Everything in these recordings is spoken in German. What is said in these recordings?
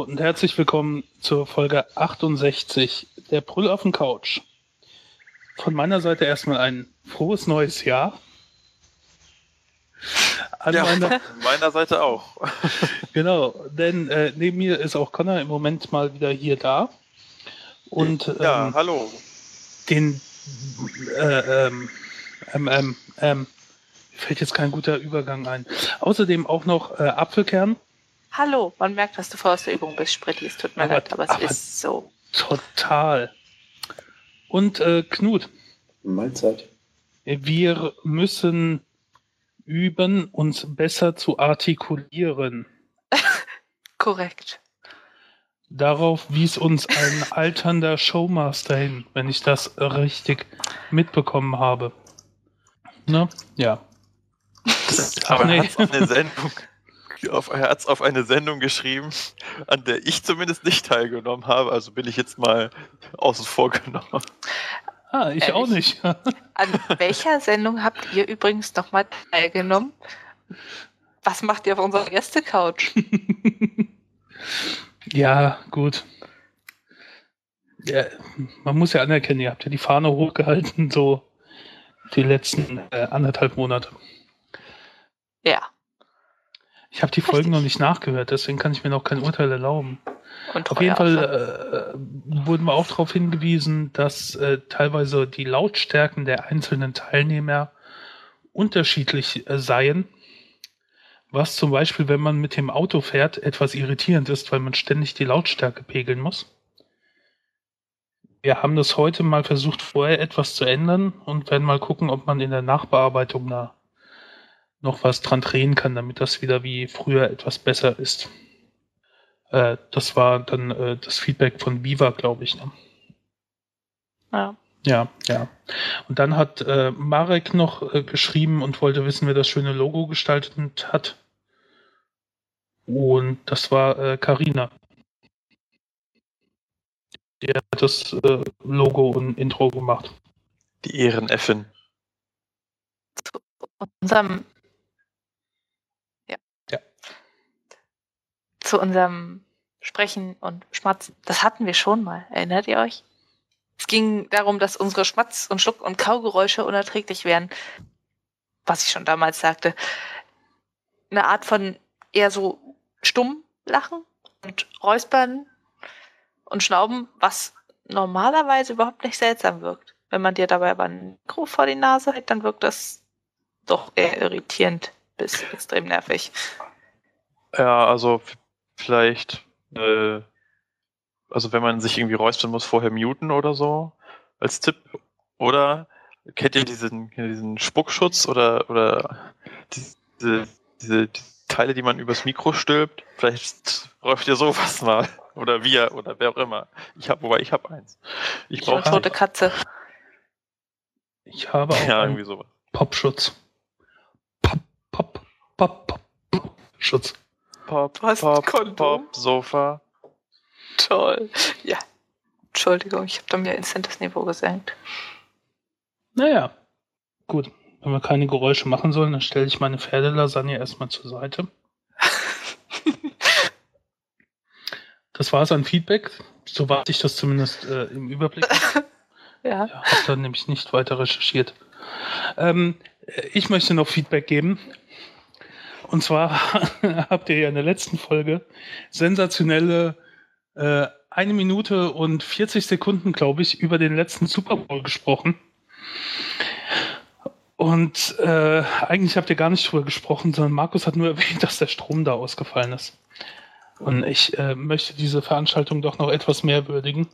Hallo und herzlich willkommen zur Folge 68 der Brüll auf den Couch. Von meiner Seite erstmal ein frohes neues Jahr. An ja, meiner, meiner Seite auch. genau, denn äh, neben mir ist auch Connor im Moment mal wieder hier da. Und ja, ähm, hallo. Den äh, ähm, ähm, ähm, fällt jetzt kein guter Übergang ein. Außerdem auch noch äh, Apfelkern. Hallo, man merkt, dass du vor aus der Übung bist, Spritti. Es tut mir aber, leid, aber es aber ist so. Total. Und äh, Knut. Mahlzeit. Wir müssen üben, uns besser zu artikulieren. Korrekt. Darauf wies uns ein alternder Showmaster hin, wenn ich das richtig mitbekommen habe. Ne? Ja. Aber nee. hat auf eine Sendung, auf, er hat's auf eine Sendung geschrieben, an der ich zumindest nicht teilgenommen habe, also bin ich jetzt mal außen vor genommen. Ah, ich Ehrlich? auch nicht. an welcher Sendung habt ihr übrigens nochmal teilgenommen? Was macht ihr auf unserer Gäste-Couch? ja, gut. Ja, man muss ja anerkennen, ihr habt ja die Fahne hochgehalten, so die letzten äh, anderthalb Monate. Ja. Ich habe die Folgen Richtig. noch nicht nachgehört, deswegen kann ich mir noch kein Urteil erlauben. Und Auf jeden Fall äh, wurden wir auch darauf hingewiesen, dass äh, teilweise die Lautstärken der einzelnen Teilnehmer unterschiedlich äh, seien. Was zum Beispiel, wenn man mit dem Auto fährt, etwas irritierend ist, weil man ständig die Lautstärke pegeln muss. Wir haben das heute mal versucht, vorher etwas zu ändern und werden mal gucken, ob man in der Nachbearbeitung da noch was dran drehen kann, damit das wieder wie früher etwas besser ist. Äh, das war dann äh, das Feedback von Viva, glaube ich. Ne? Ja. Ja, ja. Und dann hat äh, Marek noch äh, geschrieben und wollte wissen, wer das schöne Logo gestaltet hat. Und das war Karina. Äh, die hat das äh, Logo und Intro gemacht. Die Ehreneffin. Zu unserem. Ja. ja. Zu unserem Sprechen und Schmatzen. Das hatten wir schon mal. Erinnert ihr euch? Es ging darum, dass unsere Schmatz- und Schluck- und Kaugeräusche unerträglich wären. Was ich schon damals sagte. Eine Art von eher so stumm lachen und räuspern und Schnauben, was normalerweise überhaupt nicht seltsam wirkt. Wenn man dir dabei aber ein Mikro vor die Nase hält, dann wirkt das doch eher irritierend bis extrem nervig. Ja, also vielleicht, äh, also wenn man sich irgendwie räuspern muss, vorher muten oder so, als Tipp. Oder kennt ihr diesen, diesen Spuckschutz oder, oder diese, diese, diese Teile, die man übers Mikro stülpt? Vielleicht räuft ihr sowas mal. Oder wir oder wer auch immer. Ich habe, wobei ich habe eins. Ich brauche eine tote Katze. Ich habe auch ja, irgendwie sowas. Popschutz. Pop, Pop, Pop, Pop, Pop Schutz. Pop, Pop, Pop, Sofa. Toll. Ja. Entschuldigung, ich habe da mir instant das Niveau gesenkt. Naja, gut. Wenn wir keine Geräusche machen sollen, dann stelle ich meine Pferdelasagne erstmal zur Seite. Das war es an Feedback. Soweit ich das zumindest äh, im Überblick ja. ja habe dann nämlich nicht weiter recherchiert. Ähm, ich möchte noch Feedback geben. Und zwar habt ihr ja in der letzten Folge sensationelle äh, eine Minute und 40 Sekunden, glaube ich, über den letzten Super Bowl gesprochen. Und äh, eigentlich habt ihr gar nicht drüber gesprochen, sondern Markus hat nur erwähnt, dass der Strom da ausgefallen ist. Und ich äh, möchte diese Veranstaltung doch noch etwas mehr würdigen.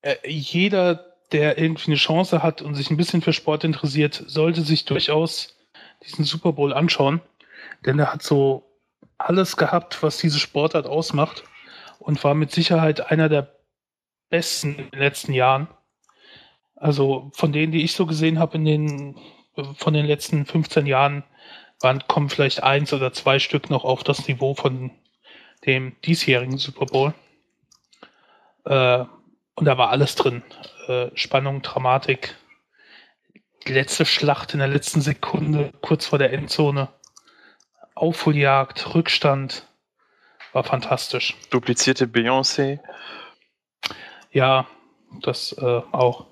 Äh, jeder, der irgendwie eine Chance hat und sich ein bisschen für Sport interessiert, sollte sich durchaus diesen Super Bowl anschauen. Denn er hat so alles gehabt, was diese Sportart ausmacht. Und war mit Sicherheit einer der besten in den letzten Jahren. Also von denen, die ich so gesehen habe in den, von den letzten 15 Jahren, waren, kommen vielleicht eins oder zwei Stück noch auf das Niveau von dem diesjährigen Super Bowl. Äh, und da war alles drin. Äh, Spannung, Dramatik, die letzte Schlacht in der letzten Sekunde, kurz vor der Endzone, Aufholjagd, Rückstand, war fantastisch. Duplizierte Beyoncé. Ja, das äh, auch.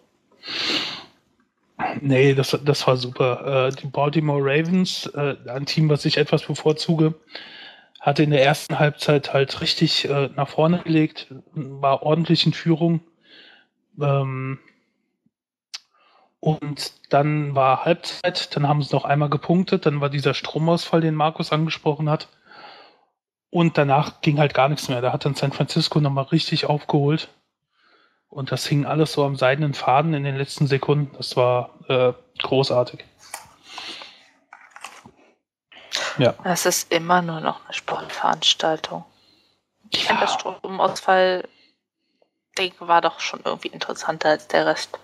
Nee, das, das war super. Äh, die Baltimore Ravens, äh, ein Team, was ich etwas bevorzuge, hatte in der ersten Halbzeit halt richtig äh, nach vorne gelegt, war ordentlich in Führung. Ähm, und dann war Halbzeit, dann haben sie noch einmal gepunktet, dann war dieser Stromausfall, den Markus angesprochen hat. Und danach ging halt gar nichts mehr. Da hat dann San Francisco nochmal richtig aufgeholt. Und das hing alles so am seidenen Faden in den letzten Sekunden. Das war äh, großartig. Ja. Es ist immer nur noch eine Sportveranstaltung. Ich ja. finde, das Stromausfall Ding war doch schon irgendwie interessanter als der Rest.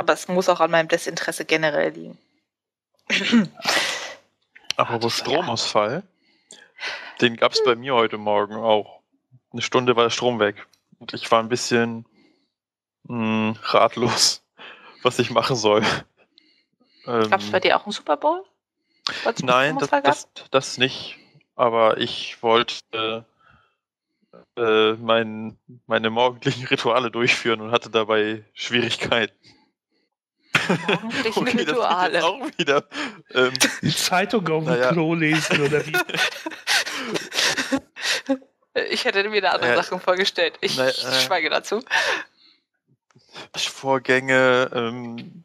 Aber es muss auch an meinem Desinteresse generell liegen. Apropos Stromausfall, den gab es bei mir heute Morgen auch. Eine Stunde war der Strom weg. Und ich war ein bisschen mh, hm, ratlos, was ich machen soll. Ähm, Gab es bei dir auch einen Super Bowl? Nein, das, das, das, nicht. Aber ich wollte äh, mein, meine morgendlichen Rituale durchführen und hatte dabei Schwierigkeiten. Morgendlichen okay, Rituale. auch wieder. Ähm, Die Zeitung auf dem naja. Klo lesen oder wie? Ich hätte mir da andere äh, Sachen vorgestellt. Ich na, äh, schweige dazu. Vorgänge, ähm,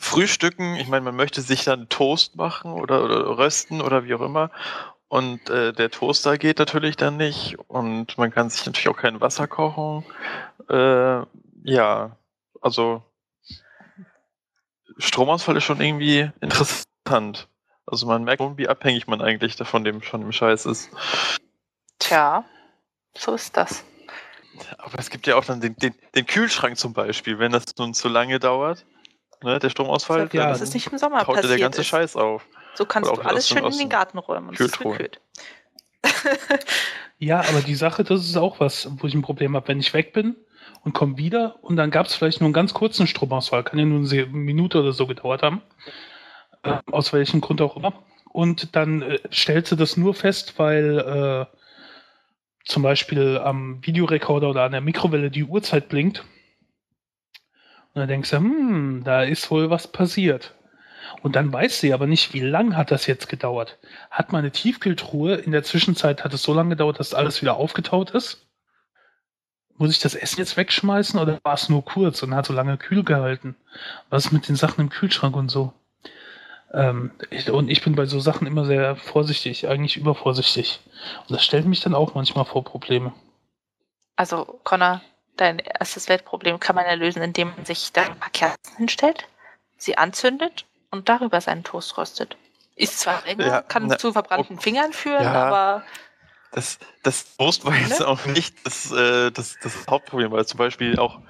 Frühstücken, ich meine, man möchte sich dann Toast machen oder, oder rösten oder wie auch immer. Und äh, der Toaster geht natürlich dann nicht. Und man kann sich natürlich auch kein Wasser kochen. Äh, ja, also Stromausfall ist schon irgendwie interessant. Also man merkt wie abhängig man eigentlich davon dem schon im Scheiß ist. Tja, so ist das. Aber es gibt ja auch dann den, den, den Kühlschrank zum Beispiel, wenn das nun zu lange dauert, ne, der Stromausfall. Ja, das ist nicht im Sommer passiert der ganze ist. Scheiß auf. So kannst du alles schön in den Garten räumen und es gekühlt. ja, aber die Sache, das ist auch was, wo ich ein Problem habe. Wenn ich weg bin und komme wieder und dann gab es vielleicht nur einen ganz kurzen Stromausfall, kann ja nur eine Minute oder so gedauert haben, äh, aus welchem Grund auch immer. Und dann äh, stellst du das nur fest, weil äh, zum Beispiel am Videorekorder oder an der Mikrowelle die Uhrzeit blinkt. Und dann denkst du, hm, da ist wohl was passiert. Und dann weiß sie aber nicht, wie lang hat das jetzt gedauert. Hat meine Tiefkühltruhe in der Zwischenzeit, hat es so lange gedauert, dass alles wieder aufgetaut ist? Muss ich das Essen jetzt wegschmeißen oder war es nur kurz und hat so lange kühl gehalten? Was ist mit den Sachen im Kühlschrank und so? Ähm, ich, und ich bin bei so Sachen immer sehr vorsichtig, eigentlich übervorsichtig. Und das stellt mich dann auch manchmal vor Probleme. Also, Connor, dein erstes Weltproblem kann man ja lösen, indem man sich da ein paar Kerzen hinstellt, sie anzündet und darüber seinen Toast röstet. Ist zwar länger, ja, kann na, zu verbrannten okay. Fingern führen, ja, aber. Das, das Toast war jetzt ne? auch nicht das, äh, das, das Hauptproblem, weil zum Beispiel auch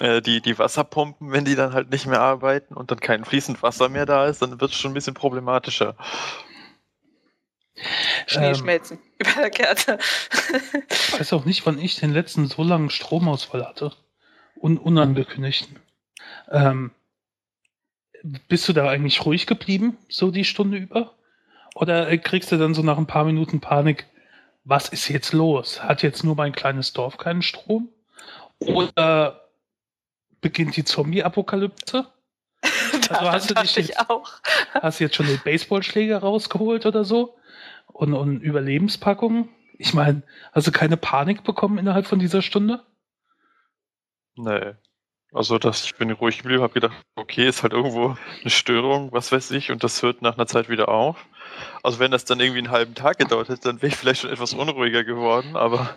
äh, die, die Wasserpumpen, wenn die dann halt nicht mehr arbeiten und dann kein fließend Wasser mehr da ist, dann wird es schon ein bisschen problematischer. Schneeschmelzen ähm, über der Kerze. ich weiß auch nicht, wann ich den letzten so langen Stromausfall hatte. Un unangekündigten. Ähm, bist du da eigentlich ruhig geblieben, so die Stunde über? Oder kriegst du dann so nach ein paar Minuten Panik, was ist jetzt los? Hat jetzt nur mein kleines Dorf keinen Strom? Oder beginnt die Zombie-Apokalypse? also hast du dich jetzt, auch. hast du jetzt schon den Baseballschläger rausgeholt oder so? Und, und Überlebenspackungen? Ich meine, hast du keine Panik bekommen innerhalb von dieser Stunde? Nee. Also das, ich bin ruhig geblieben, habe gedacht, okay, ist halt irgendwo eine Störung, was weiß ich, und das hört nach einer Zeit wieder auf. Also wenn das dann irgendwie einen halben Tag gedauert hätte, dann wäre ich vielleicht schon etwas unruhiger geworden, aber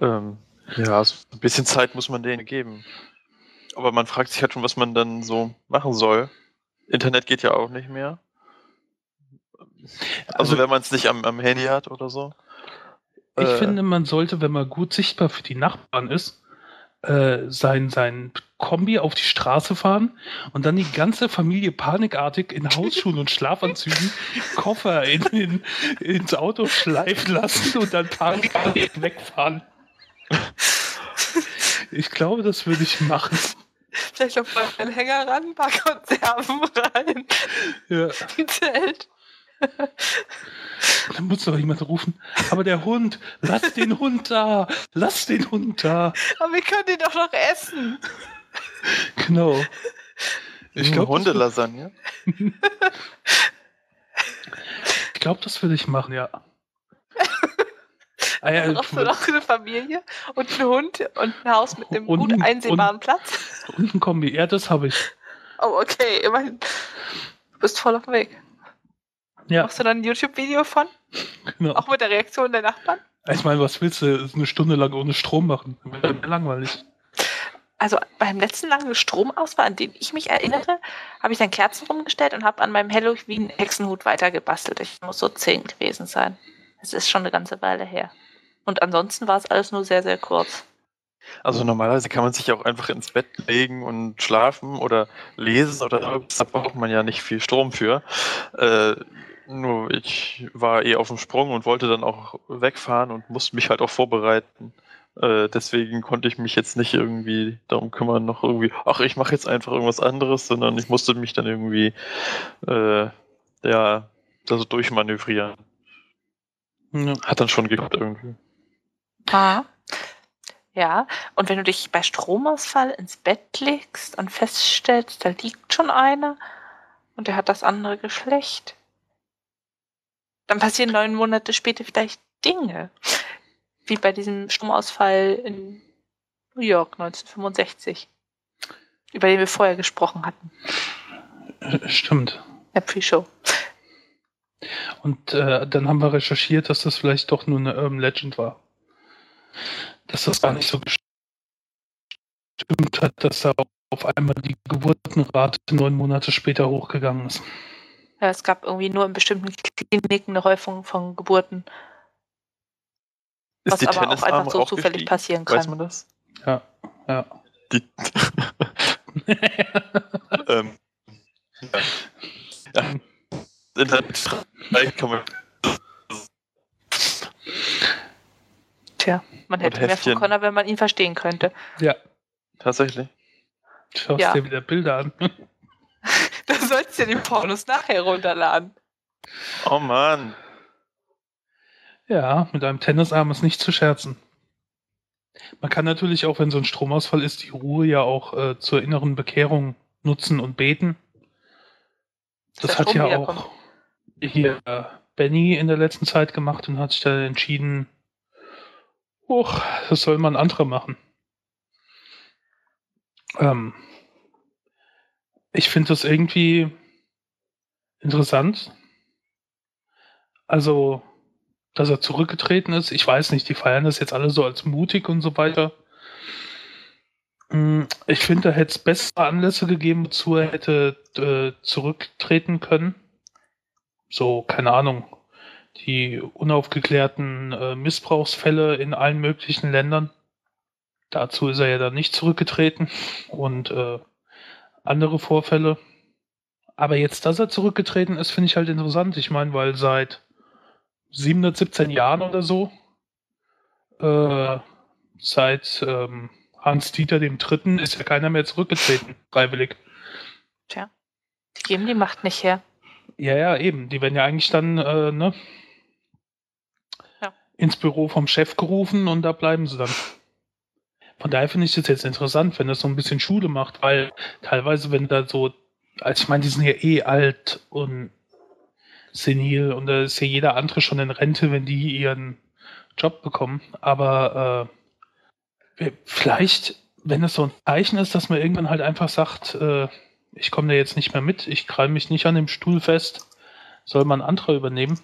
ähm, ja, so ein bisschen Zeit muss man denen geben. Aber man fragt sich halt schon, was man dann so machen soll. Internet geht ja auch nicht mehr. Also, also wenn man es nicht am, am, Handy hat oder so. Ich äh, finde, man sollte, wenn man gut sichtbar für die Nachbarn ist, äh, sein, sein Kombi auf die Straße fahren und dann die ganze Familie panikartig in Hausschuhen und Schlafanzügen Koffer in, in, ins Auto schleifen lassen und dann panikartig wegfahren. Ich glaube, das würde ich machen. Vielleicht noch mal einen Hänger ran, ein paar Konserven rein. Ja. Im Zelt. Dann muss doch jemand rufen. Aber der Hund, lass den Hund da, lass den Hund da. Aber wir können den doch noch essen. Genau. Ich glaub, glaube, Hundelasagne. Ich glaube, das will ich machen, ja. Ah, ja, Brauchst du noch eine Familie und einen Hund und ein Haus mit einem Und- gut einsehbaren Platz? und ein Kombi. Ja, das habe ich. Oh, okay, immerhin. Du bist voll auf dem Weg. Ja, Machst du dann ein YouTube-Video von? genau. Auch mit der Reaktion der Nachbarn? Ich meine, was willst du eine Stunde lang ohne Strom machen? Wäre mir langweilig. Also beim letzten langen Stromausfall, an den ich mich erinnere, habe ich dann Kerzen rumgestellt und habe an meinem Halloween-Hexenhut weitergebastelt. Ich muss so zehn gewesen sein. Es ist schon eine ganze Weile her. Und ansonsten war es alles nur sehr, sehr kurz. Also normalerweise kann man sich auch einfach ins Bett legen und schlafen oder lesen oder irgendwas. Da braucht man ja nicht viel Strom für. Äh, ich war eh auf dem Sprung und wollte dann auch wegfahren und musste mich halt auch vorbereiten. Äh, deswegen konnte ich mich jetzt nicht irgendwie darum kümmern, noch irgendwie, ach, ich mache jetzt einfach irgendwas anderes, sondern ich musste mich dann irgendwie, äh, ja, da so durchmanövrieren. Ja. Hat dann schon geklappt irgendwie. Ah. Ja, und wenn du dich bei Stromausfall ins Bett legst und feststellst, da liegt schon einer und der hat das andere Geschlecht, dann passieren neun Monate später vielleicht Dinge. Wie bei diesem Stromausfall in New York 1965, über den wir vorher gesprochen hatten, Stimmt. der Pre-Show. Und äh, dann haben wir recherchiert, dass das vielleicht doch nur eine Urban Legend war. Dass das gar nicht so gestimmt hat, dass da auf einmal die Geburtenrate neun Monate später hochgegangen ist. Ja, es gab irgendwie nur in bestimmten Kliniken eine Häufung von Geburten, Ist was die aber auch einfach so auch zufällig gestiegen? passieren Weiß kann. man das? Ja, ja. Die ähm, ja. ja. Internet kann man Tja, man hätte mehr von. Connor, wenn man ihn verstehen könnte. ja, tatsächlich. schaust Ja. dir wieder Bilder an. Du sollst dir die Pornos nachher runterladen. Oh Mann. Ja, mit einem Tennisarm ist nicht zu scherzen. Man kann natürlich auch, wenn so ein Stromausfall ist, die Ruhe ja auch äh, zur inneren Bekehrung nutzen und beten. Das der hat ja auch hier äh, Benny in der letzten Zeit gemacht und hat sich dann entschieden, hoch, das soll mal ein anderer machen. Ähm, ich finde das irgendwie interessant. Also, dass er zurückgetreten ist. Ich weiß nicht, die feiern das jetzt alle so als mutig und so weiter. Mm, Ich finde, da hätte es bessere Anlässe gegeben, wozu er hätte äh, zurücktreten können. So, keine Ahnung, die unaufgeklärten äh, Missbrauchsfälle in allen möglichen Ländern. Dazu ist er ja dann nicht zurückgetreten und äh, andere Vorfälle. Aber jetzt, dass er zurückgetreten ist, finde ich halt interessant. Ich meine, weil seit 717 Jahren oder so, äh, seit ähm, Hans-Dieter dem Dritten ist ja keiner mehr zurückgetreten, freiwillig. Die geben die Macht nicht her. Ja, ja, eben. Die werden ja eigentlich dann äh, ne, Ja. ins Büro vom Chef gerufen und da bleiben sie dann. Von daher finde ich das jetzt interessant, wenn das so ein bisschen Schule macht, weil teilweise, wenn da so, also ich meine, die sind ja eh alt und senil und da ist ja jeder andere schon in Rente, wenn die ihren Job bekommen. Aber äh, vielleicht, wenn es so ein Zeichen ist, dass man irgendwann halt einfach sagt, äh, ich komme da jetzt nicht mehr mit, ich krall mich nicht an dem Stuhl fest, soll man anderer übernehmen.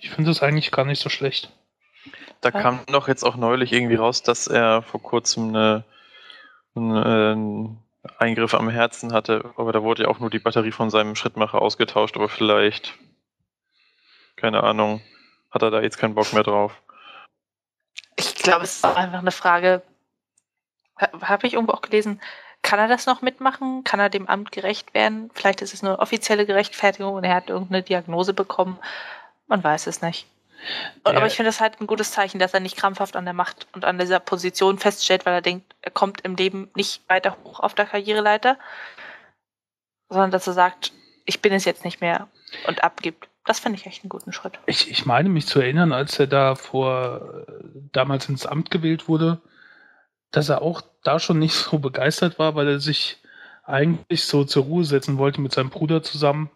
Ich finde das eigentlich gar nicht so schlecht. Da Ja. kam doch jetzt auch neulich irgendwie raus, dass er vor kurzem eine, einen Eingriff am Herzen hatte, aber da wurde ja auch nur die Batterie von seinem Schrittmacher ausgetauscht, aber vielleicht, keine Ahnung, hat er da jetzt keinen Bock mehr drauf. Ich glaube, es ist einfach eine Frage. Habe ich irgendwo auch gelesen, kann er das noch mitmachen? Kann er dem Amt gerecht werden? Vielleicht ist es nur offizielle Gerechtfertigung und er hat irgendeine Diagnose bekommen. Man weiß es nicht. Und, Ja. Aber ich finde das halt ein gutes Zeichen, dass er nicht krampfhaft an der Macht und an dieser Position feststellt, weil er denkt, er kommt im Leben nicht weiter hoch auf der Karriereleiter, sondern dass er sagt, ich bin es jetzt nicht mehr und abgibt. Das finde ich echt einen guten Schritt. Ich, ich meine mich zu erinnern, als er da vor damals ins Amt gewählt wurde, dass er auch da schon nicht so begeistert war, weil er sich eigentlich so zur Ruhe setzen wollte mit seinem Bruder zusammen.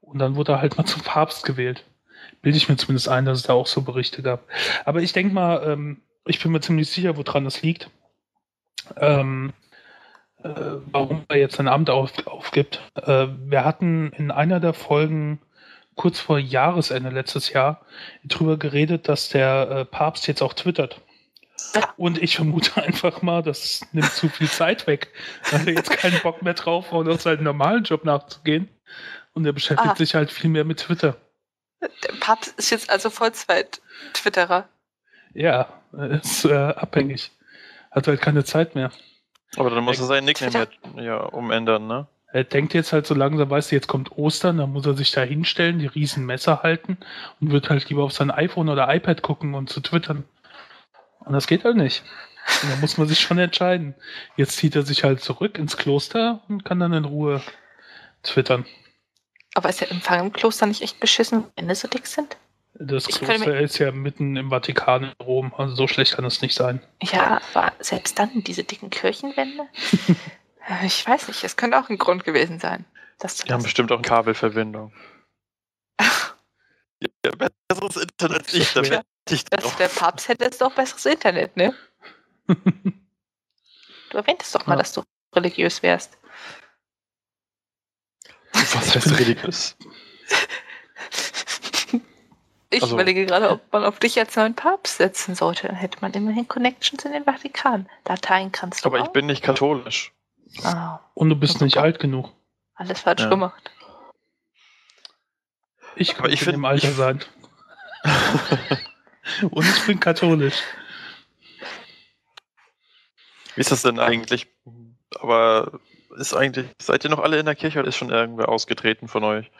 Und dann wurde er halt mal zum Papst gewählt. Bilde ich mir zumindest ein, dass es da auch so Berichte gab. Aber ich denke mal, ähm, ich bin mir ziemlich sicher, woran das liegt. Ähm, äh, warum er jetzt sein Amt auf, aufgibt. Äh, wir hatten in einer der Folgen kurz vor Jahresende letztes Jahr drüber geredet, dass der äh, Papst jetzt auch twittert. Und ich vermute einfach mal, das nimmt zu viel Zeit weg. Da hat er jetzt keinen Bock mehr drauf, auf seinen normalen Job nachzugehen. Und er beschäftigt ah. sich halt viel mehr mit Twitter. Der Papst ist jetzt also Vollzeit-Twitterer. Ja, ist äh, abhängig. Hat halt keine Zeit mehr. Aber dann muss er seinen Nickname ja umändern, ne? Er denkt jetzt halt so langsam, weißt du, jetzt kommt Ostern, dann muss er sich da hinstellen, die riesen Messer halten und wird halt lieber auf sein iPhone oder iPad gucken und zu twittern. Und das geht halt nicht. Und da muss man sich schon entscheiden. Jetzt zieht er sich halt zurück ins Kloster und kann dann in Ruhe twittern. Aber ist der Empfang im Kloster nicht echt beschissen, wenn Ende so dick sind? Das ich Kloster ist ja mitten im Vatikan in Rom, also so schlecht kann es nicht sein. Ja, aber selbst dann diese dicken Kirchenwände? ich weiß nicht, es könnte auch ein Grund gewesen sein. Das Die haben bestimmt auch eine Kabelverbindung. ja, besseres Internet nicht, da ich das, der Papst hätte jetzt doch besseres Internet, ne? du erwähntest doch mal, ja. dass du religiös wärst. Was heißt religiös? Ich also, überlege gerade, ob man auf dich als neuen Papst setzen sollte. Dann hätte man immerhin Connections in den Vatikan. Dateien kannst du. Aber auch. ich bin nicht katholisch. Ah. Und du bist nicht alt genug. Alles falsch ja. gemacht. Ich kann ich im Alter sein. Und ich bin katholisch. Wie ist das denn eigentlich? Aber ist eigentlich, seid ihr noch alle in der Kirche oder ist schon irgendwer ausgetreten von euch?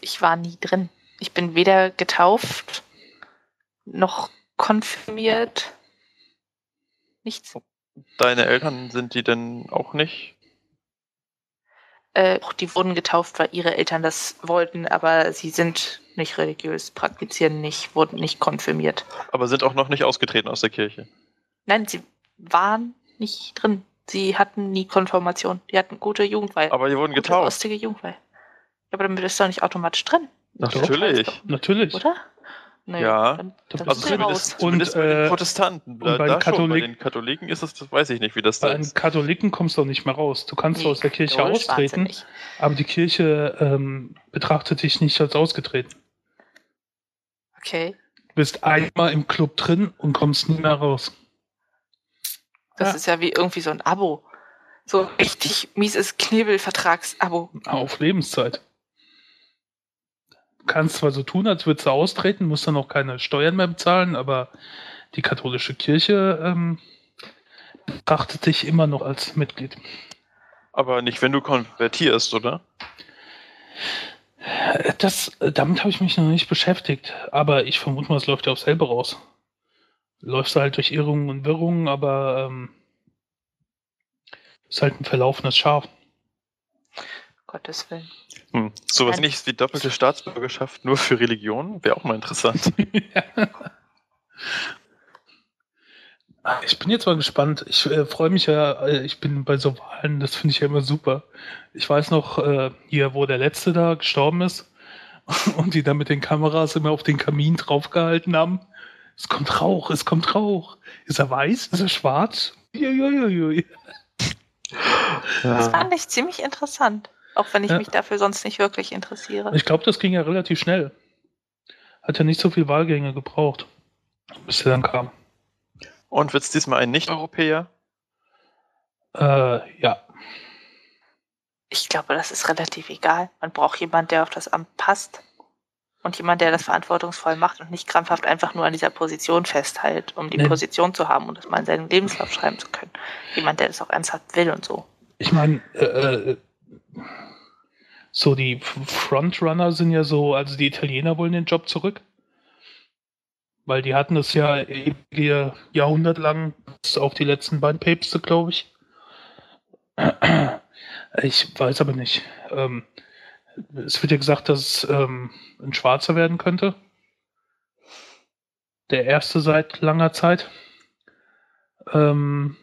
Ich war nie drin. Ich bin weder getauft noch konfirmiert. Nichts. Deine Eltern sind die denn auch nicht? Äh, die wurden getauft, weil ihre Eltern das wollten, aber sie sind nicht religiös, praktizieren nicht, wurden nicht konfirmiert. Aber sind auch noch nicht ausgetreten aus der Kirche? Nein, sie waren nicht drin. Sie hatten nie Konfirmation. Die hatten gute Jugendweihe. Aber die wurden gute, getauft. Ostige Jugendweihe. Ja, aber dann bist du doch nicht automatisch drin. Natürlich. Natürlich. Oder? Nee, ja, dann, dann also zumindest, zumindest und, bei den Protestanten. Und bei, den Katholik bei den Katholiken ist es, das weiß ich nicht, wie das da ist. Bei den Katholiken kommst du auch nicht mehr raus. Du kannst nee, aus der Kirche austreten, aber die Kirche ähm, betrachtet dich nicht als ausgetreten. Okay. Du bist einmal im Club drin und kommst nie mehr raus. Das ja. ist ja wie irgendwie so ein Abo. So richtig mieses Knebelvertragsabo. Auf Lebenszeit. Du kannst zwar so tun, als würdest du austreten, musst dann auch keine Steuern mehr bezahlen, aber die katholische Kirche ähm, betrachtet dich immer noch als Mitglied. Aber nicht, wenn du konvertierst, oder? Das, damit habe ich mich noch nicht beschäftigt, aber ich vermute mal, es läuft ja auf selber raus. Läufst du halt durch Irrungen und Wirrungen, aber ähm, ist halt ein verlaufenes Schaf. Gottes Willen. Hm. Sowas nicht wie doppelte Staatsbürgerschaft nur für Religion wäre auch mal interessant. ja. Ich bin jetzt mal gespannt. Ich äh, freue mich ja, äh, ich bin bei so Wahlen, das finde ich ja immer super. Ich weiß noch, äh, hier, wo der Letzte da gestorben ist und die dann mit den Kameras immer auf den Kamin draufgehalten haben. Es kommt Rauch, es kommt Rauch. Ist er weiß? Ist er schwarz? Uiuiui. Ja. Das fand ich ziemlich interessant. Auch wenn ich ja. mich dafür sonst nicht wirklich interessiere. Ich glaube, das ging ja relativ schnell. Hat ja nicht so viel Wahlgänge gebraucht, bis er dann kam. Und wird es diesmal ein Nicht-Europäer? Äh, ja. Ich glaube, das ist relativ egal. Man braucht jemanden, der auf das Amt passt. Und jemand, der das verantwortungsvoll macht und nicht krampfhaft einfach nur an dieser Position festhält, um die nee. Position zu haben und das mal in seinen Lebenslauf schreiben zu können. Jemand, der das auch ernsthaft will und so. Ich meine, äh, äh, so die Frontrunner sind ja so, also die Italiener wollen den Job zurück. Weil die hatten es ja ewige Jahrhundert lang, auch die letzten beiden Päpste, glaube ich. Ich weiß aber nicht. Ähm, Es wird ja gesagt, dass es ähm, ein Schwarzer werden könnte. Der erste seit langer Zeit. Ähm,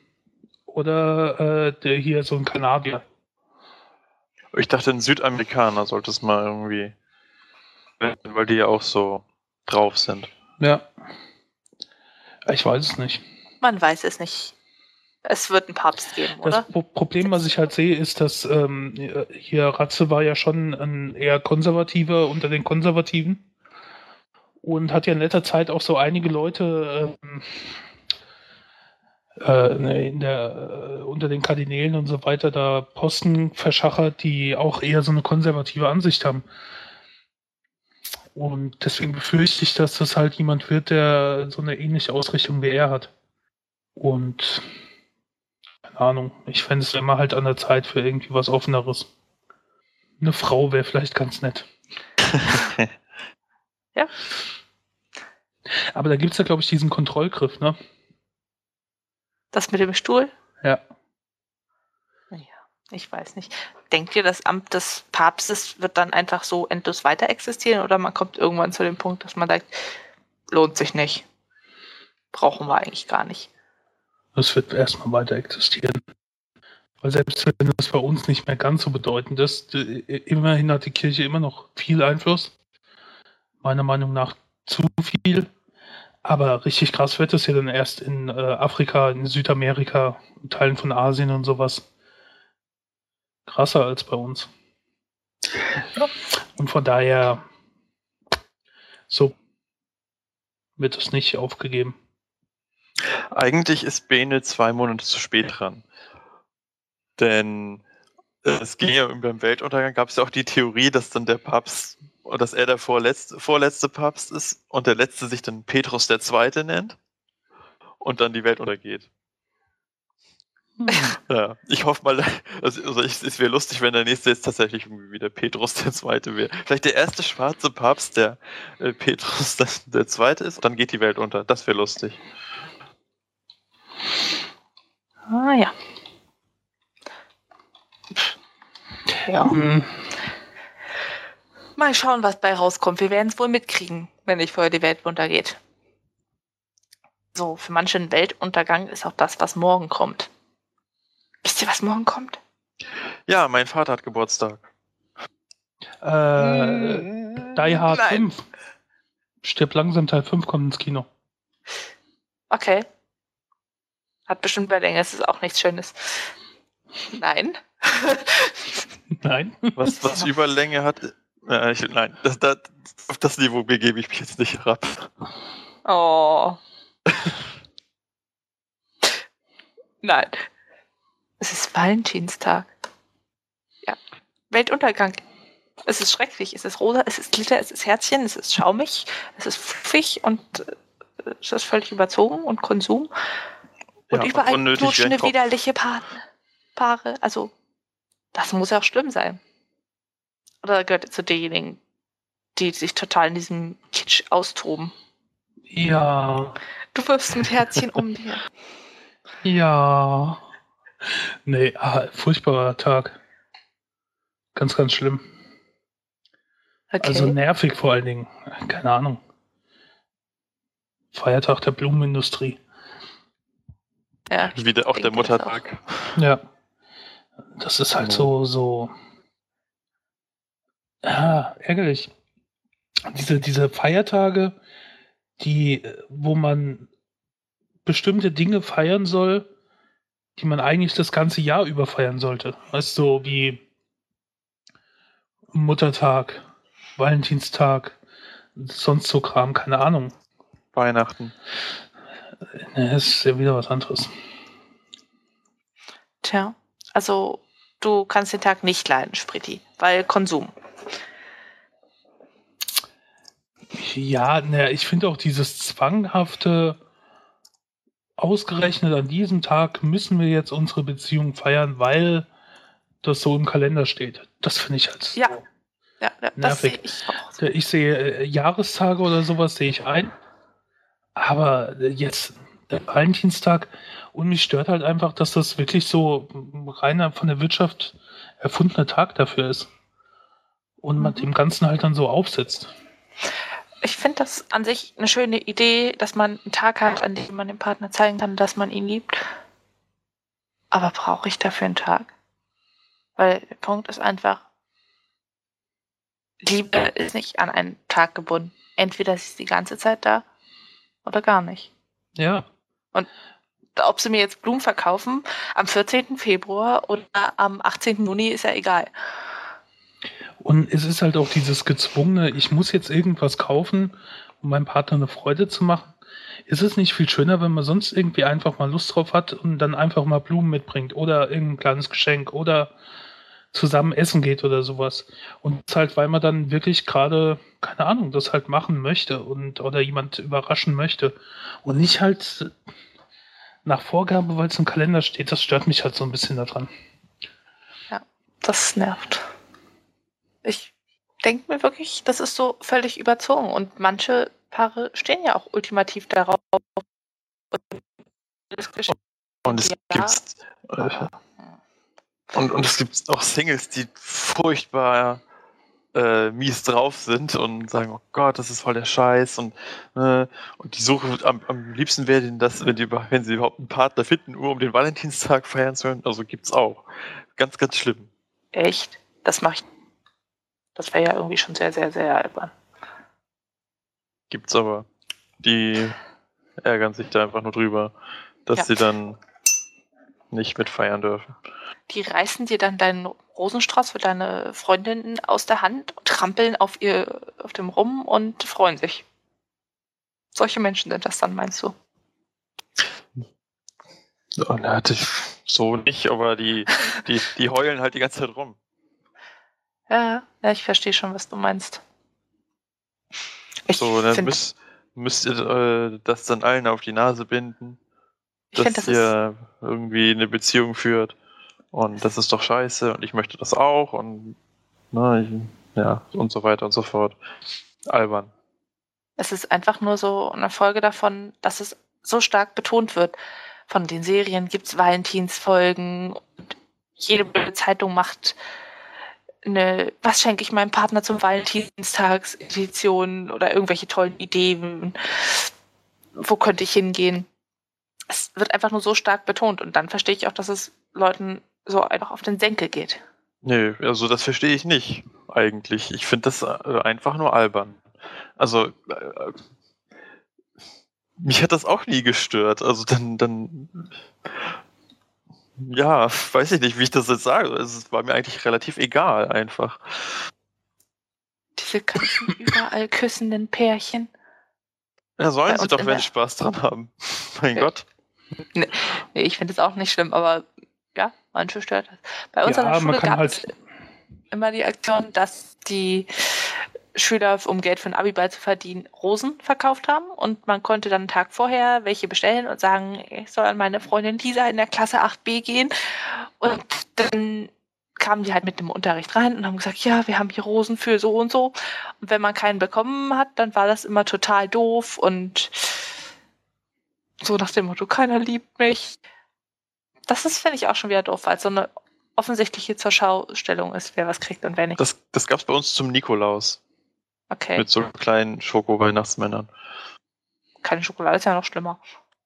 oder äh, der hier so ein Kanadier. Ich dachte, ein Südamerikaner sollte es mal irgendwie. werden, Weil die ja auch so drauf sind. Ja. Ich weiß es nicht. Man weiß es nicht. Es wird einen Papst geben, oder? Das Pro Problem, was ich halt sehe, ist, dass ähm, hier Ratze war ja schon ein eher konservativer unter den Konservativen und hat ja in letzter Zeit auch so einige Leute ähm, äh, in der, äh, unter den Kardinälen und so weiter da Posten verschachert, die auch eher so eine konservative Ansicht haben. Und deswegen befürchte ich, dass das halt jemand wird, der so eine ähnliche Ausrichtung wie er hat. Und Ahnung, ich fände es immer halt an der Zeit für irgendwie was Offeneres. Eine Frau wäre vielleicht ganz nett. Ja. Aber da gibt es ja, glaube ich, diesen Kontrollgriff, ne? Das mit dem Stuhl? Ja. Ja, ich weiß nicht. Denkt ihr, das Amt des Papstes wird dann einfach so endlos weiter existieren oder man kommt irgendwann zu dem Punkt, dass man sagt, lohnt sich nicht. Brauchen wir eigentlich gar nicht. Das wird erstmal weiter existieren. Weil selbst wenn das bei uns nicht mehr ganz so bedeutend ist, immerhin hat die Kirche immer noch viel Einfluss. Meiner Meinung nach zu viel. Aber richtig krass wird es ja dann erst in äh, Afrika, in Südamerika, in Teilen von Asien und sowas. Krasser als bei uns. Und von daher, so wird es nicht aufgegeben. Eigentlich ist Bene zwei Monate zu spät dran. Denn äh, es ging ja beim Weltuntergang, gab es ja auch die Theorie, dass dann der Papst, dass er der vorletzte, vorletzte Papst ist und der letzte sich dann Petrus der Zweite nennt und dann die Welt untergeht. Ja, ich hoffe mal, also, also ich, es wäre lustig, wenn der nächste jetzt tatsächlich irgendwie wieder Petrus der Zweite wäre. Vielleicht der erste schwarze Papst, der äh, Petrus der, der Zweite ist, dann geht die Welt unter. Das wäre lustig. Ah ja. Ja. Hm, Mal schauen, was bei rauskommt. Wir werden es wohl mitkriegen, wenn nicht vorher die Welt untergeht. So, für manche ein Weltuntergang ist auch das, was morgen kommt. Wisst ihr, was morgen kommt? Ja, mein Vater hat Geburtstag. Äh, Die Hard Nein. 5. Stirb langsam Teil 5 kommt ins Kino. Okay. Hat bestimmt Überlänge, es ist auch nichts Schönes. Nein. Nein. Was, was Überlänge hat. Äh, ich, nein, das, das, auf das Niveau begebe ich mich jetzt nicht herab. Oh. Nein. Es ist Valentinstag. Ja. Weltuntergang. Es ist schrecklich. Es ist rosa, es ist Glitter, es ist Herzchen, es ist schaumig, es ist fluffig und äh, es ist völlig überzogen und Konsum. Und Ja, überall knutschende, Kopf. widerliche Paare. Paare. Also, das muss ja auch schlimm sein. Oder gehört ihr zu denjenigen, die sich total in diesem Kitsch austoben? Ja. Du wirfst mit Herzchen um dir. Ja. Nee, ah, furchtbarer Tag. Ganz, ganz schlimm. Okay. Also nervig vor allen Dingen. Keine Ahnung. Feiertag der Blumenindustrie. Ja, Wieder auch der Muttertag. Ja. Das ist halt so, so. Ja, ärgerlich. Diese, diese Feiertage, die, wo man bestimmte Dinge feiern soll, die man eigentlich das ganze Jahr über feiern sollte. Weißt du, so wie Muttertag, Valentinstag, sonst so Kram, keine Ahnung. Weihnachten. Ne, ist ja wieder was anderes. Tja, also du kannst den Tag nicht leiden, Spritti, weil Konsum. Ja, ne, ich finde auch dieses zwanghafte, ausgerechnet an diesem Tag müssen wir jetzt unsere Beziehung feiern, weil das so im Kalender steht. Das finde ich halt Ja. so. Ja, ja das Nervig. sehe ich. Ich sehe äh, Jahrestage oder sowas sehe ich ein. Aber äh, jetzt der Valentinstag und mich stört halt einfach, dass das wirklich so ein reiner von der Wirtschaft erfundener Tag dafür ist. und man Mhm. dem Ganzen halt dann so aufsetzt. Ich finde das an sich eine schöne Idee, dass man einen Tag hat, an dem man dem Partner zeigen kann, dass man ihn liebt. Aber brauche ich dafür einen Tag? Weil der Punkt ist einfach, Liebe ist nicht an einen Tag gebunden. Entweder sie ist die ganze Zeit da oder gar nicht. Ja, Ob sie mir jetzt Blumen verkaufen am 14. Februar oder am 18. Juni, ist ja egal. und es ist halt auch dieses gezwungene, ich muss jetzt irgendwas kaufen, um meinem Partner eine Freude zu machen. Ist es nicht viel schöner, wenn man sonst irgendwie einfach mal Lust drauf hat und dann einfach mal Blumen mitbringt oder irgendein kleines Geschenk oder zusammen essen geht oder sowas. Und das halt, weil man dann wirklich gerade, keine Ahnung, das halt machen möchte und oder jemand überraschen möchte. Und nicht halt nach Vorgabe, weil es im Kalender steht. Das stört mich halt so ein bisschen daran. Das nervt. Ich denke mir wirklich, das ist so völlig überzogen. Und manche Paare stehen ja auch ultimativ darauf. Und es Ja. gibt äh, und, und es gibt auch Singles, die furchtbar äh, mies drauf sind und sagen, oh Gott, das ist voll der Scheiß und, äh, und die Suche am, am liebsten wäre denen das, wenn, die, wenn sie überhaupt einen Partner finden, nur um den Valentinstag feiern zu können. Also gibt's auch. Ganz, ganz schlimm. Echt? Das mache ich. Das wäre ja irgendwie schon sehr, sehr, sehr albern. Gibt's aber. Die ärgern sich da einfach nur drüber, dass Ja. sie dann nicht mitfeiern dürfen. Die reißen dir dann deinen Rosenstrauß für deine Freundinnen aus der Hand, trampeln auf ihr, auf dem rum und freuen sich. Solche Menschen sind das dann, meinst du? Oh, na, hatte ich so nicht, aber die, die, die heulen halt die ganze Zeit rum. Ja, ja, ich verstehe schon, was du meinst. Ich So, dann müsst, müsst ihr äh, das dann allen auf die Nase binden, ich dass ihr irgendwie eine Beziehung führt. Und das ist doch scheiße und ich möchte das auch und na, ich, ja, und so weiter und so fort. Albern. es ist einfach nur so eine Folge davon, dass es so stark betont wird. Von den Serien gibt es Valentinsfolgen und jede blöde Zeitung macht eine, was schenke ich meinem Partner zum Valentinstags-Edition oder irgendwelche tollen Ideen. Wo könnte ich hingehen? Es wird einfach nur so stark betont und dann verstehe ich auch, dass es Leuten so einfach auf den Senkel geht. Nee, also das verstehe ich nicht eigentlich. Ich finde das äh, einfach nur albern. Also äh, mich hat das auch nie gestört. Also dann, dann ja, weiß ich nicht, wie ich das jetzt sage. Es war mir eigentlich relativ egal einfach. Diese ganzen überall küssenden Pärchen. Ja, sollen sie doch, wenn sie Spaß dran haben. Mein. Gott. Nee, ich finde es auch nicht schlimm, aber ja, manche stört das. Bei uns Ja, an der Schule gab es halt- immer die Aktion, dass die Schüler, um Geld für ein Abiball zu verdienen, Rosen verkauft haben und man konnte dann einen Tag vorher welche bestellen und sagen, ich soll an meine Freundin Lisa in der Klasse 8b gehen und dann kamen die halt mit dem Unterricht rein und haben gesagt, ja, wir haben hier Rosen für so und so. Und wenn man keinen bekommen hat, dann war das immer total doof und so nach dem Motto, keiner liebt mich. Das ist, finde ich, auch schon wieder doof, weil es so eine offensichtliche zur Schaustellung ist, wer was kriegt und wer nicht. Das, das gab's bei uns zum Nikolaus. Okay, Mit so kleinen Schoko-Weihnachtsmännern. keine Schokolade ist ja noch schlimmer.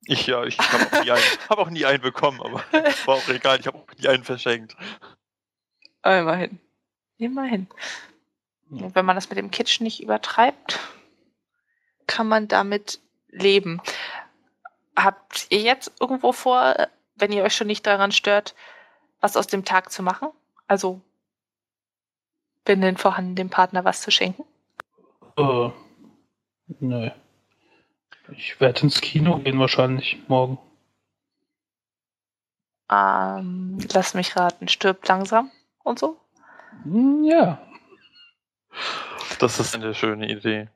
Ich ja, ich habe auch, nie einen- hab auch nie einen bekommen, aber war auch egal, ich habe auch nie einen verschenkt. Aber immerhin. Immerhin. Ja. Wenn man das mit dem Kitsch nicht übertreibt, kann man damit leben. Habt ihr jetzt irgendwo vor, wenn ihr euch schon nicht daran stört, was aus dem Tag zu machen? Also, wenn denn vorhanden, dem Partner was zu schenken? Äh, nö. Ich werde ins Kino gehen wahrscheinlich morgen. Ähm, lass mich raten, stirbt langsam und so? Hm, Ja. Das ist eine schöne Idee.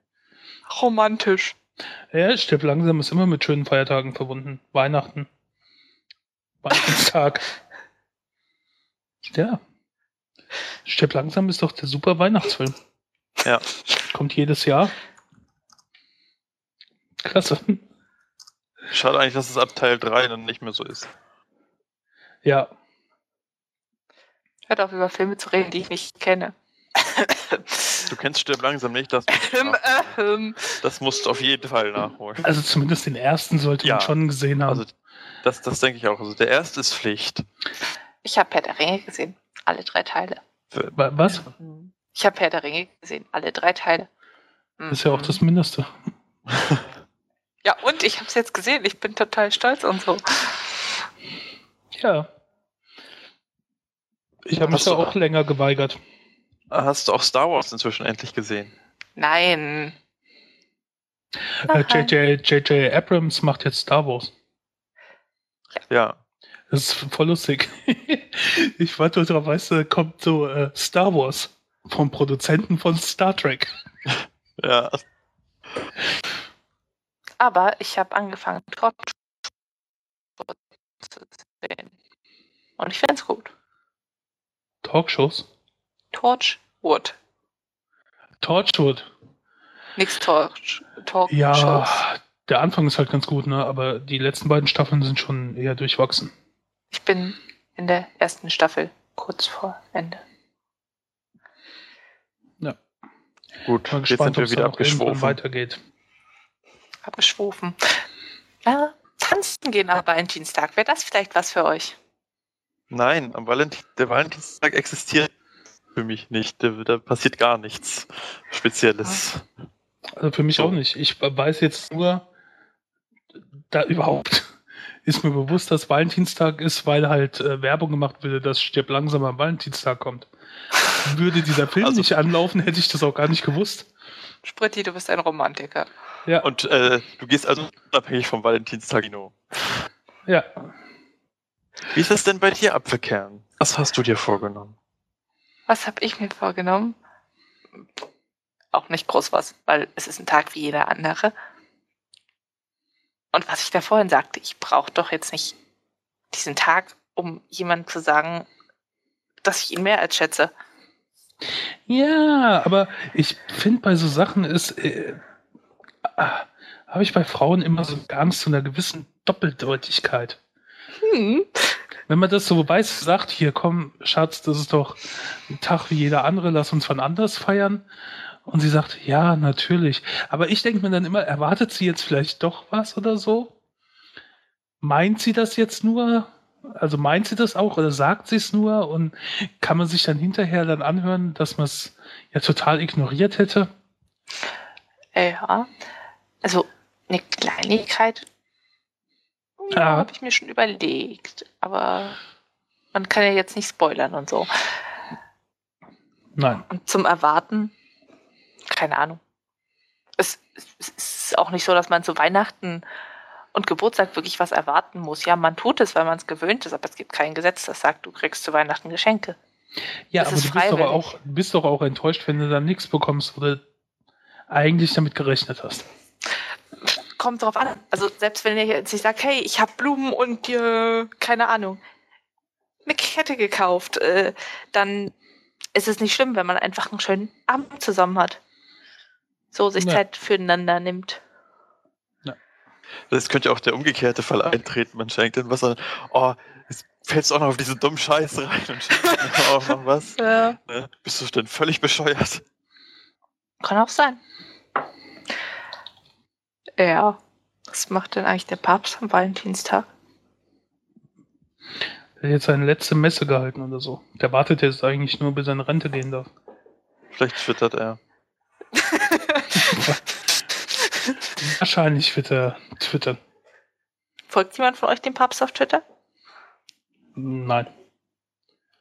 Romantisch. Ja, Stirb langsam ist immer mit schönen Feiertagen verbunden. Weihnachten. Weihnachtstag. ja. Stirb langsam ist doch der super Weihnachtsfilm. Ja. Kommt jedes Jahr. Klasse. Schade eigentlich, dass es ab Teil 3 dann nicht mehr so ist. Ja. Hört auf, über Filme zu reden, die ich nicht kenne. Du kennst Stirb langsam nicht, das, das musst du auf jeden Fall nachholen. Also zumindest den ersten sollte Ja. man schon gesehen haben. Also das, das denke ich auch. Also der erste ist Pflicht. ich habe Herr der Ringe gesehen. Alle drei Teile. Was? Ich habe Herr der Ringe gesehen. Alle drei Teile. Das ist ja auch das Mindeste. Ja, und ich habe es jetzt gesehen. Ich bin total stolz und so. Ja. Ich habe mich da auch länger geweigert. Hast du auch Star Wars inzwischen endlich gesehen? Nein. Äh. J.J. J.J. Abrams macht jetzt Star Wars. Ja. Das ist voll lustig. ich warte drauf, weißt du, kommt so äh, Star Wars vom Produzenten von Star Trek. Ja. Aber ich habe angefangen, Torch zu sehen. Und ich finde es gut. Talkshows. Torchwood. Torchwood. Nix Torch. Talkshows. Ja, der Anfang ist halt ganz gut, ne? Aber die letzten beiden Staffeln sind schon eher durchwachsen. Ich bin in der ersten Staffel kurz vor Ende. Gut, Mal jetzt gespannt, sind wir es wieder abgeschwofen. weitergeht. Abgeschwofen. Ja, tanzen gehen am Valentinstag. Wäre das vielleicht was für euch? Nein, am Valentin der Valentinstag existiert für mich nicht. Da, da passiert gar nichts Spezielles. Also für mich So. auch nicht. Ich weiß jetzt nur, da überhaupt ist mir bewusst, dass Valentinstag ist, weil halt äh, Werbung gemacht würde, dass Stirb langsam am Valentinstag kommt. Würde dieser Film Also- nicht anlaufen, hätte ich das auch gar nicht gewusst. Spritti, du bist ein Romantiker. Ja, Und äh, du gehst also unabhängig vom Valentinstag Kino. ja. Wie ist das denn bei dir, Apfelkern? Was hast du dir vorgenommen? Was habe ich mir vorgenommen? Auch nicht groß was, weil es ist ein Tag wie jeder andere. Und was ich da vorhin sagte, ich brauche doch jetzt nicht diesen Tag, um jemandem zu sagen, dass ich ihn mehr als schätze. Ja, aber ich finde bei so Sachen ist, äh, ah, habe ich bei Frauen immer so Angst zu einer gewissen Doppeldeutigkeit. Hm. Wenn man das so weiß, sagt, hier komm, Schatz, das ist doch ein Tag wie jeder andere, lass uns wann anders feiern. Und sie sagt, ja, natürlich. Aber ich denke mir dann immer, erwartet sie jetzt vielleicht doch was oder so? Meint sie das jetzt nur? Also meint sie das auch oder sagt sie es nur? Und kann man sich dann hinterher dann anhören, dass man es ja total ignoriert hätte? Ja. Also eine Kleinigkeit ja, Ja. habe ich mir schon überlegt. Aber man kann ja jetzt nicht spoilern und so. Nein. Und zum Erwarten, keine Ahnung. Es, es ist auch nicht so, dass man zu Weihnachten und Geburtstag wirklich was erwarten muss. Ja, man tut es, weil man es gewöhnt ist, aber es gibt kein Gesetz, das sagt, du kriegst zu Weihnachten Geschenke. Ja, Es aber ist du bist doch, freiwillig. auch, du bist doch auch enttäuscht, wenn du dann nichts bekommst oder eigentlich damit gerechnet hast. Kommt drauf an. Also selbst wenn ihr jetzt nicht sagt, hey, ich habe Blumen und dir, keine Ahnung, eine Kette gekauft, äh, dann ist es nicht schlimm, wenn man einfach einen schönen Abend zusammen hat. So sich Ja. Zeit füreinander nimmt. Das könnte ja auch der umgekehrte Fall eintreten. Man schenkt dann was an. Oh, jetzt fällst du auch noch auf diesen dummen Scheiß rein und schenkst mir auch noch was. Ja. Ne? Bist du denn völlig bescheuert? Kann auch sein. Ja. Was macht denn eigentlich der Papst am Valentinstag? Er hat jetzt seine letzte Messe gehalten oder so. Der wartet jetzt eigentlich nur, bis er in Rente gehen darf. Vielleicht twittert er. Wahrscheinlich wird er twittern. Folgt jemand von euch dem Papst auf Twitter? Nein.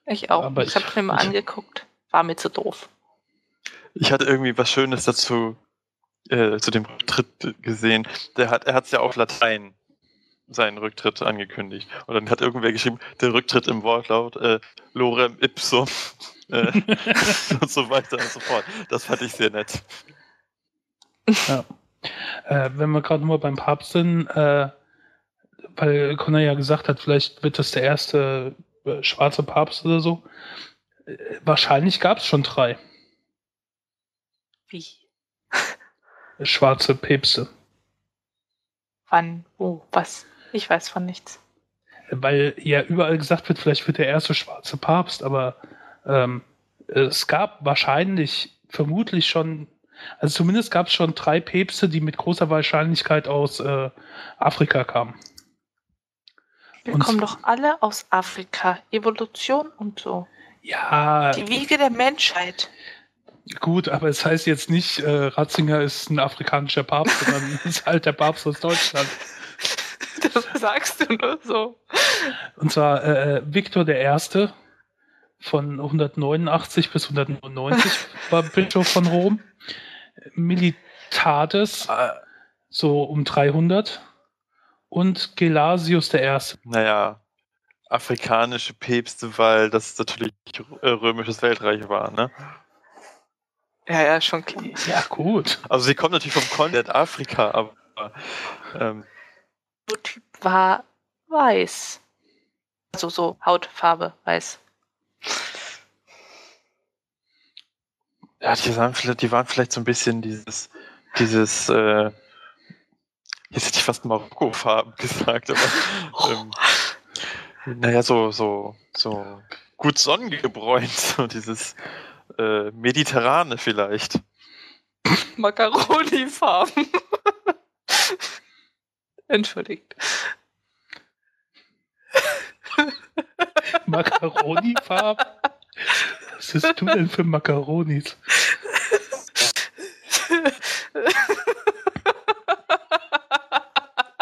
Ich auch. Aber ich habe mir mal angeguckt. War mir zu doof. Ich hatte irgendwie was Schönes dazu äh, zu dem Rücktritt gesehen. Der hat, er hat es ja auf Latein seinen Rücktritt angekündigt. Und dann hat irgendwer geschrieben, der Rücktritt im Wortlaut äh, Lorem ipsum äh, und so weiter und so fort. Das fand ich sehr nett. Äh, wenn wir gerade nur beim Papst sind, äh, weil Connor ja gesagt hat, vielleicht wird das der erste äh, schwarze Papst oder so. Äh, wahrscheinlich gab es schon drei Wie? Schwarze Päpste. Wann? Wo? Was? Ich weiß von nichts. Weil ja überall gesagt wird, vielleicht wird der erste schwarze Papst, aber ähm, es gab wahrscheinlich, vermutlich schon, also zumindest gab es schon drei Päpste, die mit großer Wahrscheinlichkeit aus äh, Afrika kamen. Wir Und- kommen doch alle aus Afrika. Evolution und so. Ja, Die Wiege der Menschheit. Gut, aber es heißt jetzt nicht, äh, Ratzinger ist ein afrikanischer Papst, sondern ist halt der Papst aus Deutschland. Das sagst du nur so. Und zwar äh, Viktor der Erste von 189 bis 199 war Bischof von Rom. Militates Äh, so um 300 und Gelasius der Erste. naja, afrikanische Päpste, weil das natürlich äh, römisches Weltreich war, ne? Ja, ja, schon klar. Ja gut. Also sie kommen natürlich vom Kontinent Afrika, aber ähm, Der Typ war weiß. Also so Hautfarbe weiß. ja, die waren vielleicht, die waren vielleicht so ein bisschen dieses, dieses, äh, jetzt hätte ich fast Marokko-Farben gesagt, aber ähm, naja, so, so, so gut sonnengebräunt, so dieses äh, Mediterrane vielleicht. Macaroni-Farben. Entschuldigt. Macaroni-Farben. Was isst du denn für Macaronis?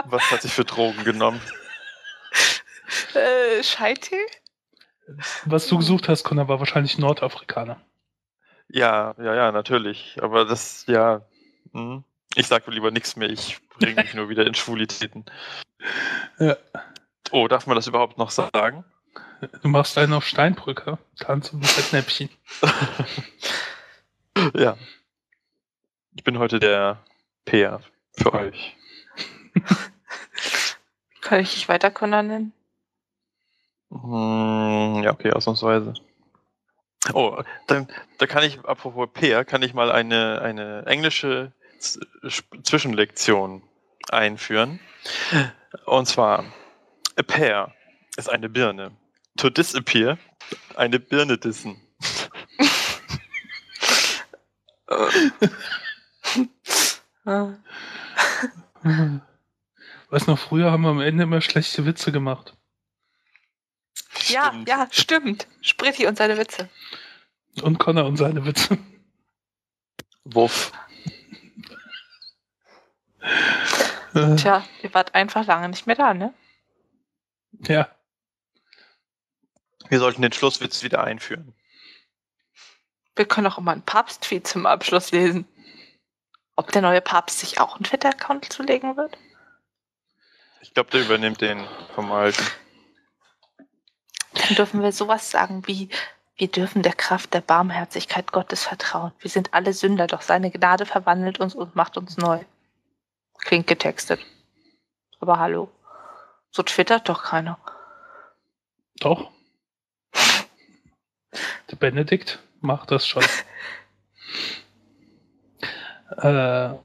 Was hat sich für Drogen genommen? äh, Scheitee? Was du gesucht hast, Connor, war wahrscheinlich Nordafrikaner. Ja, ja, ja, natürlich. Aber das, ja. hm. Ich sag lieber nichts mehr, ich bringe mich nur wieder in Schwulitäten. Ja. Oh, darf man das überhaupt noch sagen? Du machst einen auf Steinbrücke, tanzt um das Fettnäpfchen. Ja. Ich bin heute der Peer für euch. Kann ich dich weiter Connor nennen? Hm, ja, okay, ausnahmsweise. Oh, dann, da kann ich, apropos Peer, kann ich mal eine, eine englische Z Zwischenlektion einführen. Und zwar, a pear ist eine Birne. To disappear, eine Birne dissen. Weißt noch, früher haben wir am Ende immer schlechte Witze gemacht. Ja, Stimmt. ja, stimmt. Spritti und seine Witze. Und Connor und seine Witze. Wuff. Äh, Tja, ihr wart einfach lange nicht mehr da, ne? ja, Wir sollten den Schlusswitz wieder einführen. Wir können auch immer einen Papst-Tweet zum Abschluss lesen. Ob der neue Papst sich auch einen Twitter-Account zulegen wird? Ich glaube, der übernimmt den vom Alten. Dann dürfen wir sowas sagen wie, wir dürfen der Kraft der Barmherzigkeit Gottes vertrauen. Wir sind alle Sünder, doch seine Gnade verwandelt uns und macht uns neu. Klingt getextet. Aber hallo. So twittert doch keiner. doch. Der Benedikt macht das schon. äh, Der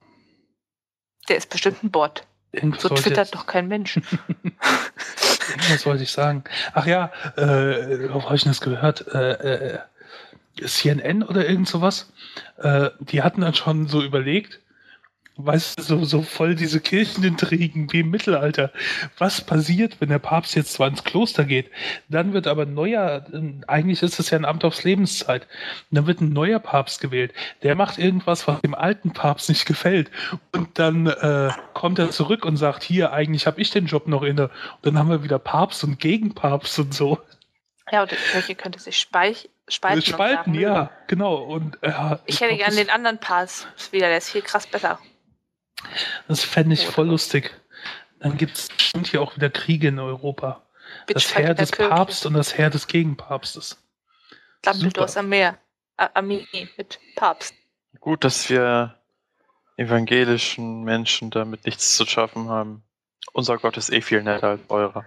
ist bestimmt ein Bot. So twittert jetzt- doch kein Mensch. irgendwas wollte ich sagen. Ach ja, äh, wo habe ich das gehört? Äh, äh, CNN oder irgend sowas? Äh, die hatten dann schon so überlegt, weißt du, so, so voll diese Kirchenintrigen wie im Mittelalter. Was passiert, wenn der Papst jetzt zwar ins Kloster geht, dann wird aber ein neuer, äh, eigentlich ist es ja ein Amt aufs Lebenszeit, dann wird ein neuer Papst gewählt. Der macht irgendwas, was dem alten Papst nicht gefällt. Und dann äh, kommt er zurück und sagt, hier, eigentlich habe ich den Job noch inne. Und dann haben wir wieder Papst und Gegenpapst und so. Ja, und die Kirche könnte sich speich spalten. Spalten, ja, genau. Und äh, Ich hätte gerne den anderen Pass wieder, der ist viel krass besser. Das fände ich voll lustig. Dann gibt es bestimmt hier auch wieder Kriege in Europa. Das Bitchfight Heer des Kirche. Papstes und das Heer des Gegenpapstes. Dumbledore am Meer. Armee mit Papst. Gut, dass wir evangelischen Menschen damit nichts zu schaffen haben. Unser Gott ist eh viel netter als eurer.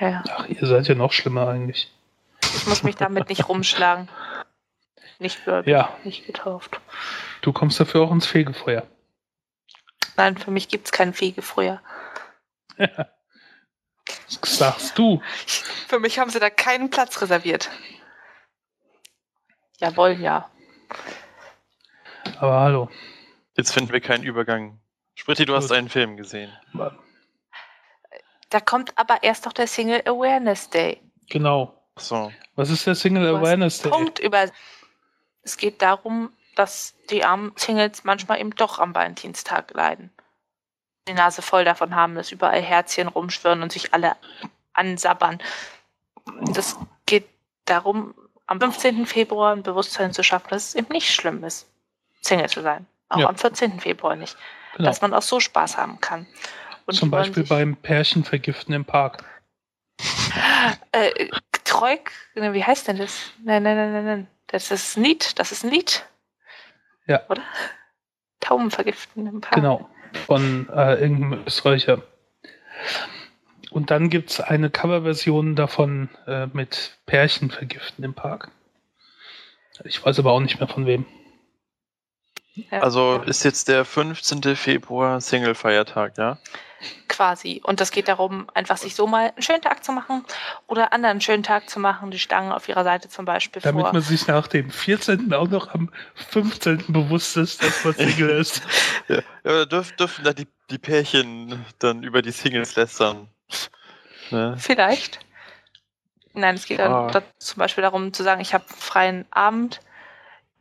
Ja, Ach, ihr seid ja noch schlimmer eigentlich. ich muss mich damit nicht rumschlagen. Nicht gläubig, Ja. nicht getauft. Du kommst dafür auch ins Fegefeuer. Nein, für mich gibt es kein Fegefeuer. Das sagst du. Für mich haben sie da keinen Platz reserviert. Jawohl, ja. Aber hallo. Jetzt finden wir keinen Übergang. Spritti, du hast einen Film gesehen. Da kommt aber erst noch der Single Awareness Day. Genau. So. Was ist der Single Du Awareness Day? Punkt über. Es geht darum, dass die armen Singles manchmal eben doch am Valentinstag leiden. Die Nase voll davon haben, dass überall Herzchen rumschwirren und sich alle ansabbern. Das geht darum, am 15. Februar ein Bewusstsein zu schaffen, dass es eben nicht schlimm ist, Single zu sein. Auch Ja. am 14. Februar nicht. Genau. Dass man auch so Spaß haben kann. Und Zum Beispiel beim Pärchen vergiften im Park. Äh, Treuk, wie heißt denn das? Nein, nein, nein, nein, nein. Das ist ein Lied. Das ist ein Lied. Ja. Oder? Tauben vergiften im Park. Genau. Von äh, irgendeinem Österreicher. Und dann gibt es eine Coverversion davon äh, mit Pärchen vergiften im Park. Ich weiß aber auch nicht mehr von wem. Ja, Also ist jetzt der 15. Februar Single-Feiertag, ja? quasi. Und das geht darum, einfach sich so mal einen schönen Tag zu machen oder anderen einen schönen Tag zu machen, die Stangen auf ihrer Seite zum Beispiel Damit vor. man sich nach dem 14. auch noch am 15. bewusst ist, dass man Single ist. Ja, ja da dürf, dürfen da die, die Pärchen dann über die Singles lästern. Ne? Vielleicht. Nein, es geht dann Ah. zum Beispiel darum zu sagen, ich habe einen freien Abend.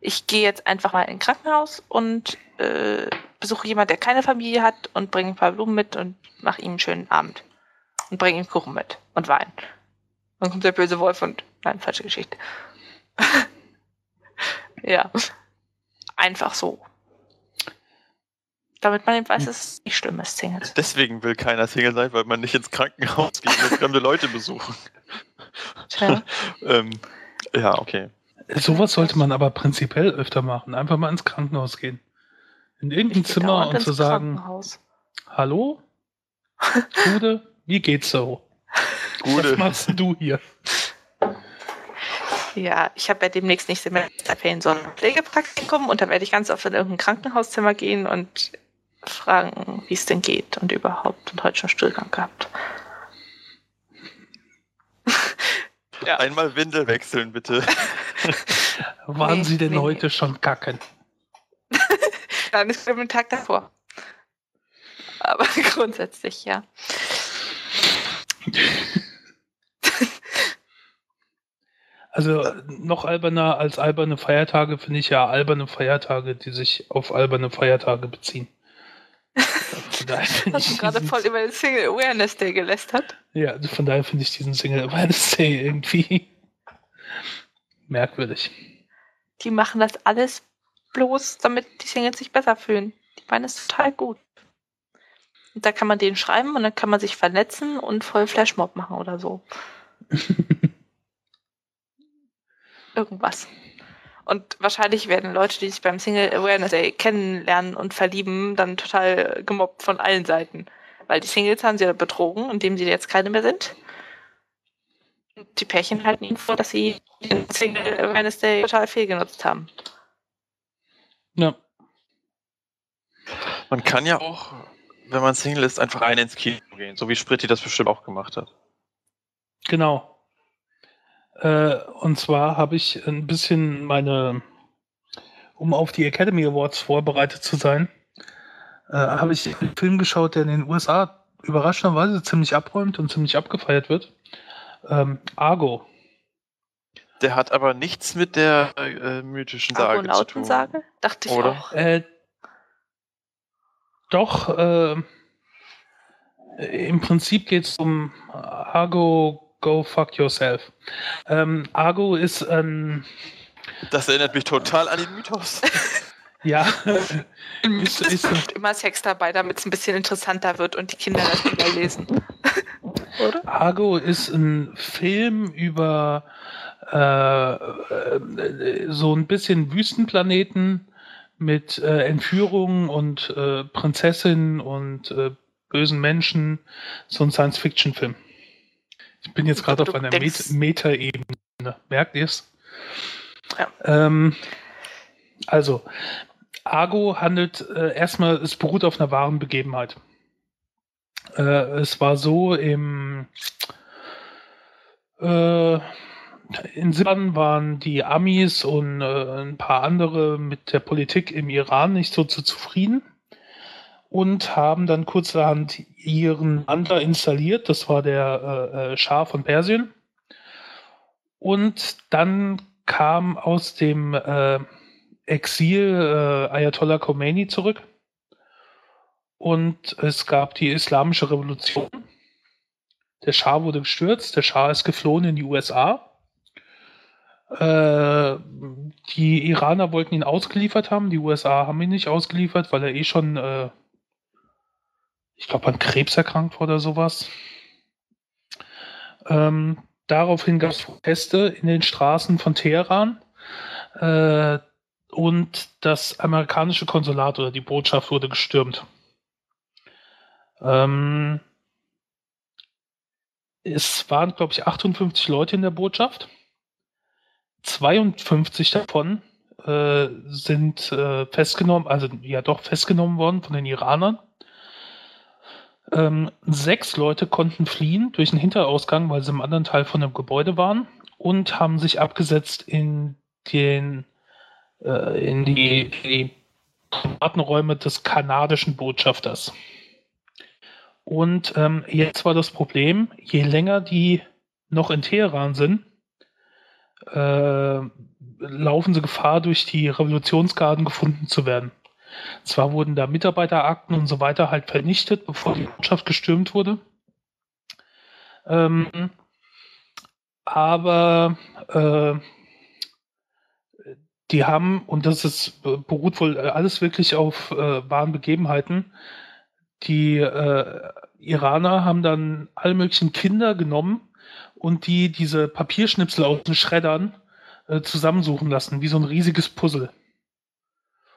Ich gehe jetzt einfach mal in ein Krankenhaus und äh, besuche jemanden, der keine Familie hat und bringe ein paar Blumen mit und mache ihm einen schönen Abend. Und bringe ihm Kuchen mit und Wein. Dann kommt der böse Wolf und. Nein, falsche Geschichte. ja. Einfach so. Damit man eben weiß, dass es nicht schlimm ist, Singles. Deswegen will keiner Single sein, weil man nicht ins Krankenhaus geht und fremde Leute besuchen. Tja. ähm, ja, okay. Sowas sollte man aber prinzipiell öfter machen. Einfach mal ins Krankenhaus gehen. In irgendein Zimmer und zu sagen, hallo, Gude, wie geht's so? Was Gute. machst du hier? Ja, ich habe ja demnächst nicht Semesterferien, sondern Pflegepraktikum und da werde ich ganz oft in irgendein Krankenhauszimmer gehen und fragen, wie es denn geht und überhaupt und heute schon Stillgang gehabt. ja. Einmal Windel wechseln, bitte. Waren Nee, Sie denn nee, nee. heute schon kacken? Dann ist es den Tag davor. Aber grundsätzlich, ja. Also noch alberner als alberne Feiertage finde ich ja alberne Feiertage, die sich auf alberne Feiertage beziehen. Finde Hast du gerade voll über den Single Awareness Day gelästert? ja, also von daher finde ich diesen Single Awareness Day irgendwie merkwürdig. Die machen das alles bloß, damit die Singles sich besser fühlen. Die meinen es total gut. Und da kann man denen schreiben und dann kann man sich vernetzen und voll Flashmob machen oder so. Irgendwas. Und wahrscheinlich werden Leute, die sich beim Single Awareness Day kennenlernen und verlieben, dann total gemobbt von allen Seiten. Weil die Singles haben sie ja betrogen, indem sie jetzt keine mehr sind. Und die Pärchen halten ihnen vor, dass sie den Single Awareness Day total fehlgenutzt haben. Ja, Man kann ja auch, wenn man Single ist, einfach rein ins Kino gehen, so wie Spritti das bestimmt auch gemacht hat. genau. Äh, und zwar habe ich ein bisschen meine, um auf die Academy Awards vorbereitet zu sein, äh, habe ich einen Film geschaut, der in den USA überraschenderweise ziemlich abräumt und ziemlich abgefeiert wird. Ähm, Argo. Der hat aber nichts mit der äh, mythischen Sage zu tun. Argonautensage? Dachte ich Oder? auch. Äh, doch, äh, im Prinzip geht es um Argo Go Fuck Yourself. Ähm, Argo ist ein, Das erinnert mich total an den Mythos. ja, Es ist, ist, ist immer Sex dabei, damit es ein bisschen interessanter wird und die Kinder das wieder lesen. Oder? Argo ist ein Film über äh, äh, so ein bisschen Wüstenplaneten mit äh, Entführungen und äh, Prinzessinnen und äh, bösen Menschen. So ein Science-Fiction-Film. Ich bin jetzt gerade auf einer Meta-Ebene. Merkt ihr es? Ja. Ähm, also, Argo handelt äh, erstmal, es beruht auf einer wahren Begebenheit. Es war so im, in Sipan waren die Amis und äh, ein paar andere mit der Politik im Iran nicht so zu zufrieden und haben dann kurzerhand ihren Wandler installiert. Das war der äh, äh, Schah von Persien. Und dann kam aus dem äh, Exil äh, Ayatollah Khomeini zurück. Und es gab die Islamische Revolution. Der Schah wurde gestürzt. Der Schah ist geflohen in die USA. Äh, die Iraner wollten ihn ausgeliefert haben. Die USA haben ihn nicht ausgeliefert, weil er eh schon äh, ich glaube, an Krebs erkrankt war oder sowas. Ähm, daraufhin gab es Proteste in den Straßen von Teheran äh, und das amerikanische Konsulat oder die Botschaft wurde gestürmt. Ähm, es waren, glaube ich, 58 Leute in der Botschaft. 52 davon äh, sind äh, festgenommen, also ja doch festgenommen worden von den Iranern. Ähm, sechs Leute konnten fliehen durch einen Hinterausgang, weil sie im anderen Teil von dem Gebäude waren und haben sich abgesetzt in den äh, in die, die Räume des kanadischen Botschafters. Und ähm, jetzt war das Problem, je länger die noch in Teheran sind, äh, laufen sie Gefahr, durch die Revolutionsgarden gefunden zu werden. Zwar wurden da Mitarbeiterakten und so weiter halt vernichtet, bevor die Botschaft gestürmt wurde. Ähm, aber äh, die haben, und das ist, beruht wohl alles wirklich auf äh, wahren Begebenheiten, die äh, Iraner haben dann alle möglichen Kinder genommen und die diese Papierschnipsel aus den Schreddern äh, zusammensuchen lassen, wie so ein riesiges Puzzle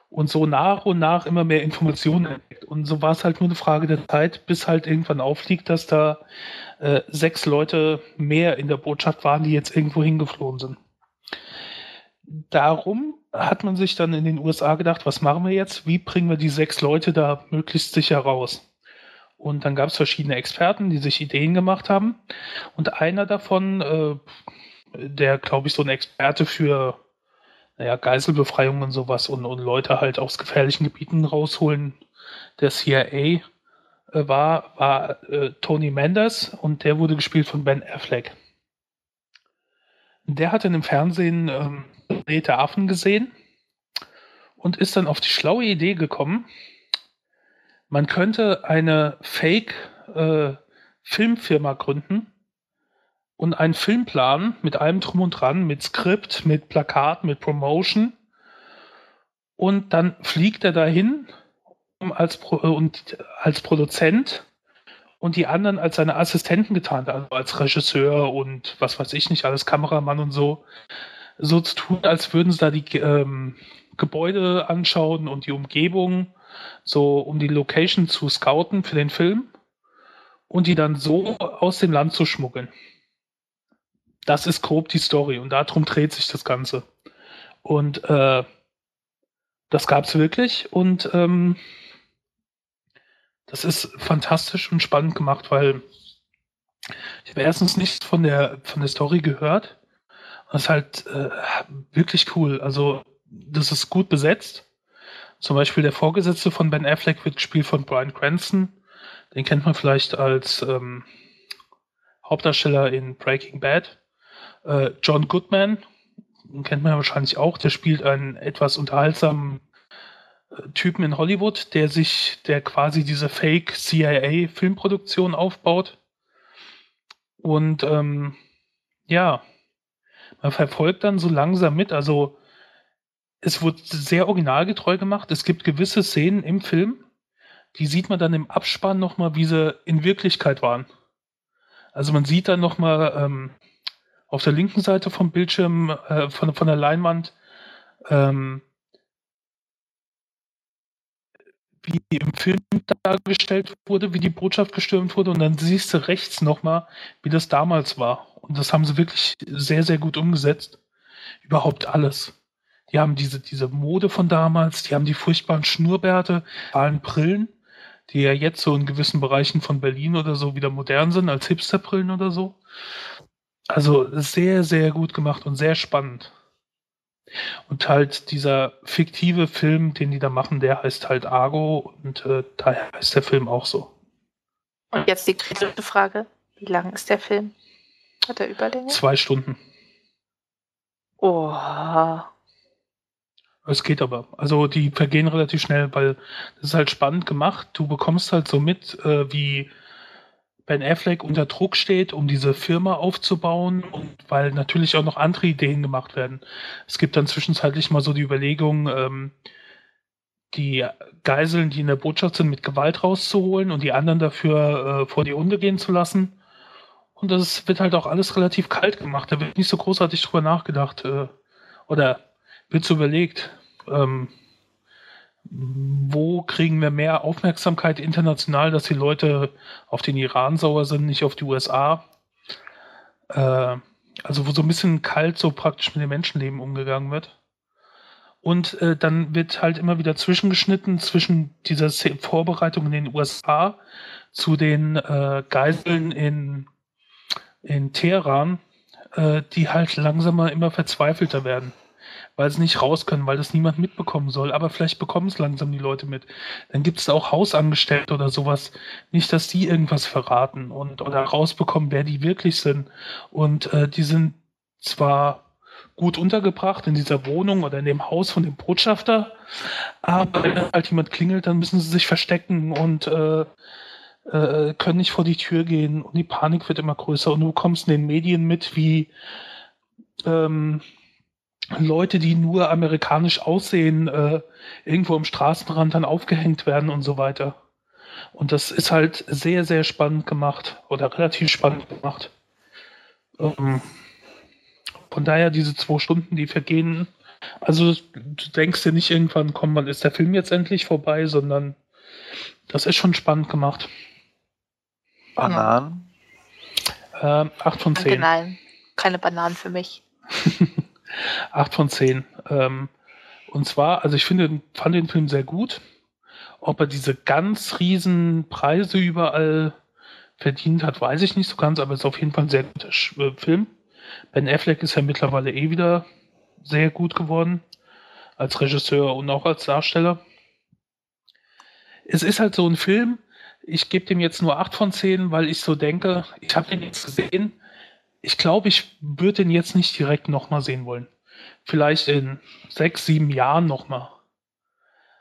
und so nach und nach immer mehr Informationen entdeckt. Und so war es halt nur eine Frage der Zeit, bis halt irgendwann aufliegt, dass da äh, sechs Leute mehr in der Botschaft waren, die jetzt irgendwo hingeflohen sind. Darum hat man sich dann in den USA gedacht, was machen wir jetzt? Wie bringen wir die sechs Leute da möglichst sicher raus? Und dann gab es verschiedene Experten, die sich Ideen gemacht haben. Und einer davon, äh, der, glaube ich, so ein Experte für naja, Geiselbefreiung und sowas und, und Leute halt aus gefährlichen Gebieten rausholen. Der CIA äh, war, war äh, Tony Mendes und der wurde gespielt von Ben Affleck. Der hat in dem Fernsehen ähm, Affen gesehen und ist dann auf die schlaue Idee gekommen, man könnte eine Fake-Filmfirma äh, gründen, und einen Filmplan mit allem drum und dran, mit Skript, mit Plakat, mit Promotion. Und dann fliegt er dahin um als, Pro äh, und als Produzent und die anderen als seine Assistenten getan, also als Regisseur und was weiß ich nicht, alles Kameramann und so, so zu tun, als würden sie da die ähm, Gebäude anschauen und die Umgebung, so um die Location zu scouten für den Film und die dann so aus dem Land zu schmuggeln das ist grob die Story und darum dreht sich das Ganze. Und äh, das gab es wirklich und ähm, das ist fantastisch und spannend gemacht, weil ich habe erstens nichts von der von der Story gehört. Das ist halt äh, wirklich cool. Also das ist gut besetzt. Zum Beispiel der Vorgesetzte von Ben Affleck wird gespielt von Brian Cranston. Den kennt man vielleicht als ähm, Hauptdarsteller in Breaking Bad. Äh, John Goodman, kennt man wahrscheinlich auch, der spielt einen etwas unterhaltsamen äh, Typen in Hollywood, der sich, der quasi diese Fake CIA Filmproduktion aufbaut. Und ähm, ja, man verfolgt dann so langsam mit. Also es wird sehr originalgetreu gemacht. Es gibt gewisse Szenen im Film, die sieht man dann im Abspann nochmal, wie sie in Wirklichkeit waren. Also man sieht dann nochmal ähm, auf der linken Seite vom Bildschirm, äh, von, von der Leinwand, ähm, wie im Film dargestellt wurde, wie die Botschaft gestürmt wurde und dann siehst du rechts nochmal, wie das damals war. Und das haben sie wirklich sehr, sehr gut umgesetzt. Überhaupt alles. Die haben diese, diese Mode von damals, die haben die furchtbaren Schnurrbärte, allen Brillen, die ja jetzt so in gewissen Bereichen von Berlin oder so wieder modern sind, als Hipsterbrillen oder so. Also sehr, sehr gut gemacht und sehr spannend. Und halt dieser fiktive Film, den die da machen, der heißt halt Argo und äh, daher heißt der Film auch so. Und jetzt die kritische Frage: Wie lang ist der Film? Hat er Überlänge? Zwei Stunden. Oh. Es geht aber. Also die vergehen relativ schnell, weil das ist halt spannend gemacht. Du bekommst halt so mit, äh, wie Ben Affleck unter Druck steht, um diese Firma aufzubauen und weil natürlich auch noch andere Ideen gemacht werden. Es gibt dann zwischenzeitlich mal so die Überlegung, ähm, die Geiseln, die in der Botschaft sind, mit Gewalt rauszuholen und die anderen dafür äh, vor die Hunde gehen zu lassen. Und das wird halt auch alles relativ kalt gemacht. Da wird nicht so großartig drüber nachgedacht. Äh, oder wird so überlegt, ähm, wo kriegen wir mehr Aufmerksamkeit international, dass die Leute auf den Iran sauer sind, nicht auf die USA. Äh, also wo so ein bisschen kalt so praktisch mit dem Menschenleben umgegangen wird. Und äh, dann wird halt immer wieder zwischengeschnitten zwischen dieser Vorbereitung in den USA zu den äh, Geiseln in, in Teheran, äh, die halt langsamer immer verzweifelter werden weil sie nicht raus können, weil das niemand mitbekommen soll. Aber vielleicht bekommen es langsam die Leute mit. Dann gibt es auch Hausangestellte oder sowas. Nicht, dass die irgendwas verraten und oder rausbekommen, wer die wirklich sind. Und äh, die sind zwar gut untergebracht in dieser Wohnung oder in dem Haus von dem Botschafter. Aber wenn halt jemand klingelt, dann müssen sie sich verstecken und äh, äh, können nicht vor die Tür gehen und die Panik wird immer größer und du kommst in den Medien mit, wie ähm, Leute, die nur amerikanisch aussehen, äh, irgendwo am Straßenrand dann aufgehängt werden und so weiter. Und das ist halt sehr, sehr spannend gemacht oder relativ spannend gemacht. Ähm, von daher diese zwei Stunden, die vergehen. Also du denkst dir nicht irgendwann, komm, wann ist der Film jetzt endlich vorbei, sondern das ist schon spannend gemacht. Bananen? Ähm, 8 von 10. Nein, keine Bananen für mich. 8 von 10. Ähm, und zwar, also ich finde, fand den Film sehr gut. Ob er diese ganz riesen Preise überall verdient hat, weiß ich nicht so ganz, aber es ist auf jeden Fall ein sehr guter äh, Film. Ben Affleck ist ja mittlerweile eh wieder sehr gut geworden. Als Regisseur und auch als Darsteller. Es ist halt so ein Film, ich gebe dem jetzt nur 8 von 10, weil ich so denke, ich habe den jetzt gesehen. Ich glaube, ich würde den jetzt nicht direkt nochmal sehen wollen. Vielleicht in sechs, sieben Jahren nochmal.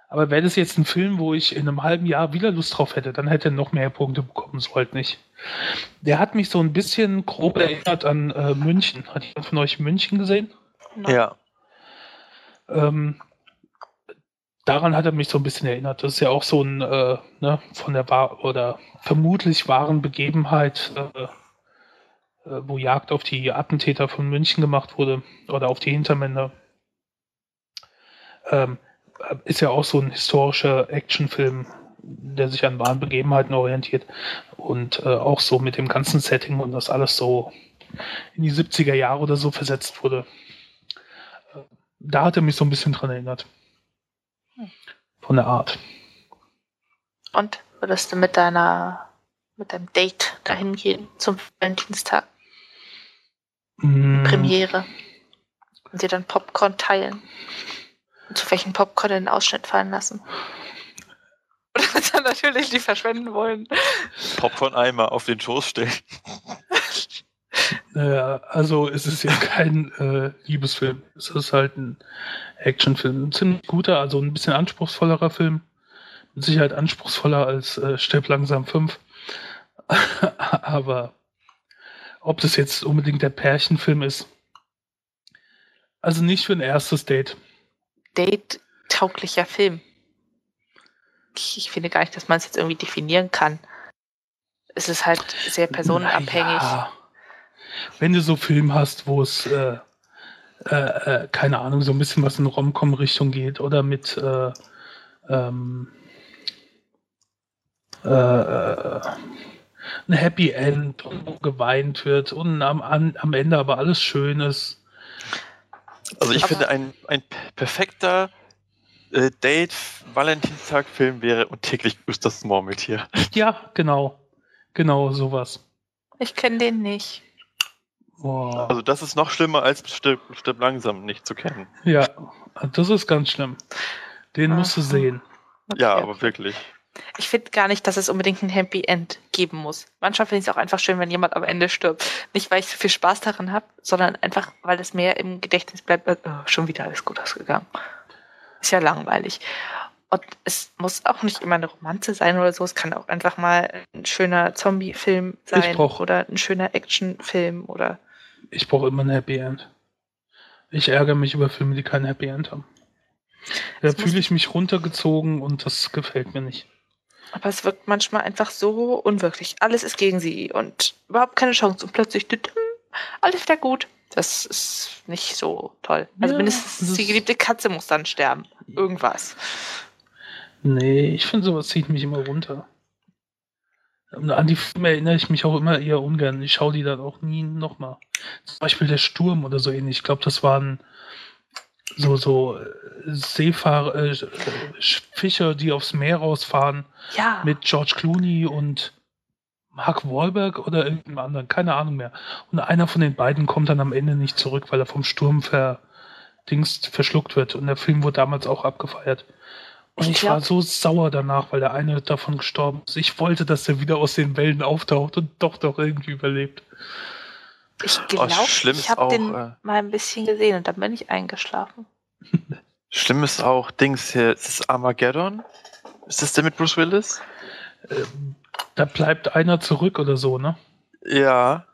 Aber wäre das jetzt ein Film, wo ich in einem halben Jahr wieder Lust drauf hätte, dann hätte er noch mehr Punkte bekommen, so halt nicht. Der hat mich so ein bisschen grob erinnert an äh, München. Hat jemand von euch München gesehen? Ja. Ähm, daran hat er mich so ein bisschen erinnert. Das ist ja auch so ein, äh, ne, von der wahr oder vermutlich wahren Begebenheit, äh, wo Jagd auf die Attentäter von München gemacht wurde oder auf die Hintermänner. Ähm, ist ja auch so ein historischer Actionfilm, der sich an wahren Begebenheiten orientiert und äh, auch so mit dem ganzen Setting und das alles so in die 70er Jahre oder so versetzt wurde. Äh, da hat er mich so ein bisschen dran erinnert. Von der Art. Und würdest du mit deiner mit deinem Date dahin gehen zum Valentinstag? Mm, Premiere. Und dir dann Popcorn teilen. Und zu welchen Popcorn in den Ausschnitt fallen lassen. Oder dann natürlich nicht verschwenden wollen. Popcorn-Eimer auf den Schoß stellen. Naja, also es ist ja kein äh, Liebesfilm. Es ist halt ein Actionfilm. Ein ziemlich guter, also ein bisschen anspruchsvollerer Film. Mit Sicherheit anspruchsvoller als äh, Stirb langsam 5. Aber ob das jetzt unbedingt der Pärchenfilm ist. Also nicht für ein erstes Date. Date-tauglicher Film. Ich, ich finde gar nicht, dass man es jetzt irgendwie definieren kann. Es ist halt sehr personenabhängig. Naja. Wenn du so Film hast, wo es, äh, äh, äh, keine Ahnung, so ein bisschen was in Rom-Com-Richtung geht oder mit äh, ähm, äh, äh, ein Happy End und wo geweint wird und am, am Ende aber alles schön ist. Also ich Aber- finde, ein, ein perfekter äh, Date-Valentinstag-Film wäre und täglich grüßt das Murmeltier. Ja, genau. Genau, sowas. Ich kenne den nicht. Boah. Also das ist noch schlimmer als Stirb, Stirb langsam nicht zu kennen. ja, das ist ganz schlimm. Den musst du sehen. Ja, Okay. aber wirklich. Ich finde gar nicht, dass es unbedingt ein Happy End geben muss. Manchmal finde ich es auch einfach schön, wenn jemand am Ende stirbt. Nicht, weil ich so viel Spaß daran habe, sondern einfach, weil es mehr im Gedächtnis bleibt. als, Oh, schon wieder alles gut ausgegangen. Ist ja langweilig. Und es muss auch nicht immer eine Romanze sein oder so. Es kann auch einfach mal ein schöner Zombie-Film sein brauch- oder ein schöner Action-Film oder Ich brauche immer ein Happy End. Ich ärgere mich über Filme, die kein Happy End haben. Da fühle ich mich runtergezogen und das gefällt mir nicht. Aber es wirkt manchmal einfach so unwirklich. Alles ist gegen sie und überhaupt keine Chance. Und plötzlich, alles wieder gut. Das ist nicht so toll. Also Ja, mindestens die geliebte Katze muss dann sterben. Irgendwas. Nee, ich finde sowas zieht mich immer runter. An die Filme erinnere ich mich auch immer eher ungern. Ich schaue die dann auch nie nochmal. Zum Beispiel der Sturm oder so ähnlich. Ich glaube, das waren so, so äh, Seefahrer, äh, Fischer, die aufs Meer rausfahren Ja. mit George Clooney und Mark Wahlberg oder irgendeinem anderen, keine Ahnung mehr. Und einer von den beiden kommt dann am Ende nicht zurück, weil er vom Sturm verdingst, verschluckt wird. Und der Film wurde damals auch abgefeiert. Und Ich ich, war so sauer danach, weil der eine davon gestorben ist. Ich wollte, dass der wieder aus den Wellen auftaucht und doch doch irgendwie überlebt. Ich Oh, glaube, schlimm ich habe den äh, mal ein bisschen gesehen und dann bin ich eingeschlafen. Schlimm ist auch Dings hier. Ist es Armageddon? Ist das der mit Bruce Willis? Ähm, da bleibt einer zurück oder so, ne? Ja.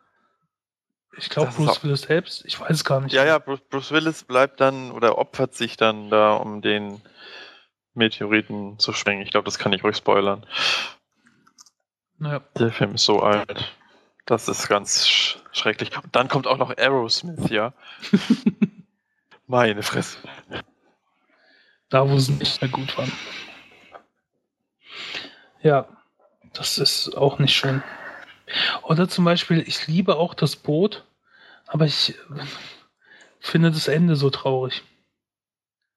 Ich glaube, Das Bruce auch- Willis selbst. Ich weiß gar nicht. Ja, ja, Bruce, Bruce Willis bleibt dann oder opfert sich dann da, um den Meteoriten zu sprengen. Ich glaube, das kann ich ruhig spoilern. Naja. Der Film ist so alt. Das ist ganz sch schrecklich. Und dann kommt auch noch Aerosmith, ja. Meine Fresse. Da, wo sie nicht mehr gut waren. Ja, das ist auch nicht schön. Oder zum Beispiel, ich liebe auch das Boot, aber ich äh, finde das Ende so traurig.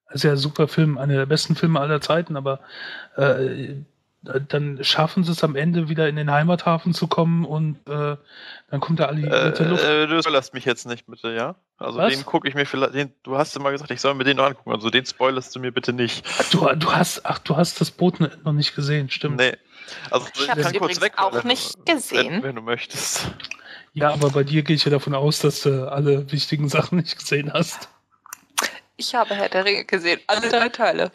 Das ist ja ein super Film, einer der besten Filme aller Zeiten, aber äh, dann schaffen sie es am Ende wieder in den Heimathafen zu kommen und äh, dann kommt der alliierte Äh, Luft. äh, du spoilerst mich jetzt nicht, bitte, ja? Also Was? den gucke ich mir vielleicht, den, du hast immer gesagt, ich soll mir den noch angucken, also den spoilerst du mir bitte nicht. Du, du hast, ach, du hast das Boot noch nicht gesehen, stimmt. Nee. Also Ich hab's übrigens auch wenn, nicht wenn, gesehen. wenn du möchtest. Ja, aber bei dir gehe ich ja davon aus, dass du alle wichtigen Sachen nicht gesehen hast. Ich habe Herr der Ringe gesehen. Alle drei Teile.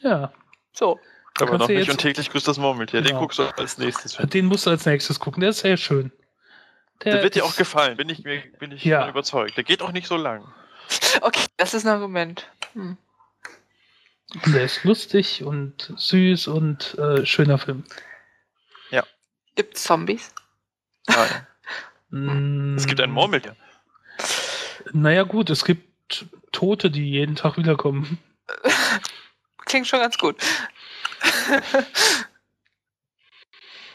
Ja, So. Aber Kannst noch du nicht und täglich grüßt das Murmeltier. Den Genau. guckst du als nächstes. den musst du als nächstes gucken. Der ist sehr schön. Der wird dir auch gefallen, bin ich mir bin ich Ja. überzeugt. Der geht auch nicht so lang. Okay, das ist ein Argument. Hm. Der ist lustig und süß und äh, schöner Film. Gibt's Zombies? Nein. Mm, Es gibt ein Murmeltier. Naja, gut, es gibt Tote, die jeden Tag wiederkommen. Klingt schon ganz gut.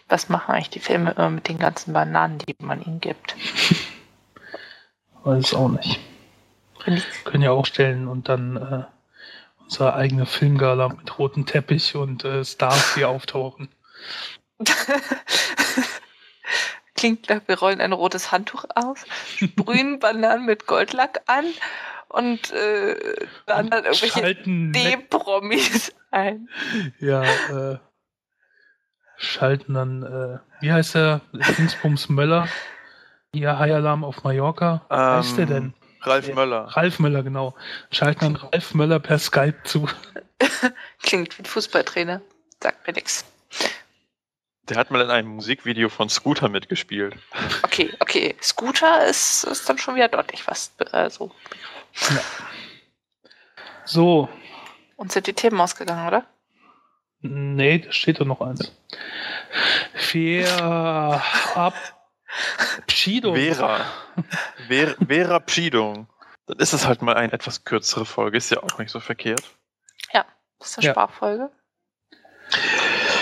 Was machen eigentlich die Filme immer mit den ganzen Bananen, die man ihnen gibt? Weiß auch nicht. Können ja auch stellen und dann äh, unsere eigene Filmgala mit rotem Teppich und äh, Stars hier auftauchen. Klingt nach, wir rollen ein rotes Handtuch aus, sprühen Bananen mit Goldlack an und äh, dann dann irgendwelche D-Promis ein. ja, äh, schalten dann, äh, wie heißt der? Dingsbums Möller. Hier High Alarm auf Mallorca. Wie heißt der Ähm, denn? Ralf Ja. Möller. Ralf Möller, genau. Schalten dann Ralf Möller per Skype zu. Klingt wie ein Fußballtrainer. Sagt mir nichts. Der hat mal in einem Musikvideo von Scooter mitgespielt. Okay, okay. Scooter ist, ist dann schon wieder deutlich was. Äh, so. So, Und sind die Themen ausgegangen, oder? nee, da steht doch noch eins. Verabschiedung. Vera. Vera, Vera Pschiedung. Dann ist es halt mal eine etwas kürzere Folge. Ist ja auch nicht so verkehrt. Das ist eine Ja. Sprachfolge.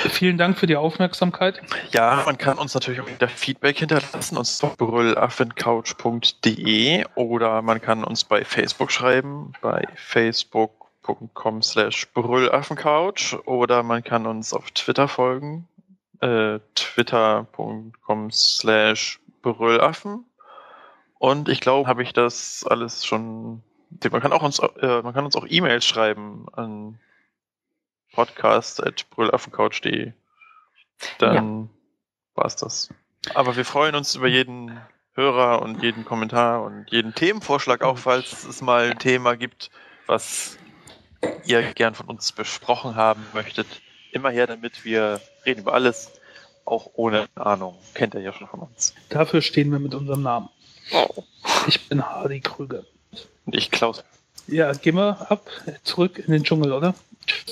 Vielen Dank für die Aufmerksamkeit. Ja, man kann uns natürlich auch wieder Feedback hinterlassen, und zwar brüllaffencouch.de oder man kann uns bei Facebook schreiben, bei facebook.com slash brüllaffencouch oder man kann uns auf Twitter folgen, äh, twitter.com slash brüllaffen Und ich glaube, habe ich das alles schon. Man kann auch uns, äh, man kann uns auch E-Mails schreiben an podcast.brüllaffencouch.de. Dann ja. war's das. Aber wir freuen uns über jeden Hörer und jeden Kommentar und jeden Themenvorschlag, auch falls es mal ein Thema gibt, was ihr gern von uns besprochen haben möchtet. Immer her damit, wir reden über alles, auch ohne Ahnung. Kennt ihr ja schon von uns. Dafür stehen wir mit unserem Namen. Oh. Ich bin Hardy Krüger. Und ich Klaus. Ja, gehen wir ab, zurück in den Dschungel, oder?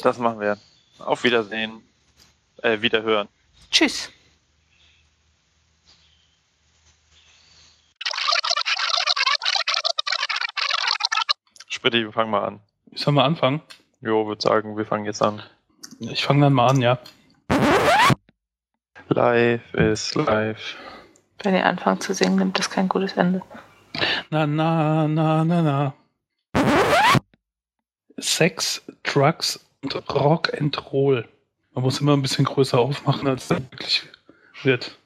Das machen wir. Auf Wiedersehen. Äh, Wiederhören. Tschüss. Spritti, wir fangen mal an. Sollen wir anfangen? Jo, würde sagen, wir fangen jetzt an. Ich fange dann mal an, ja. Live ist live. Wenn ihr anfangt zu singen, nimmt das kein gutes Ende. Na, na, na, na, na. Sex, Drugs und Rock and Roll. Man muss immer ein bisschen größer aufmachen, als es wirklich wird.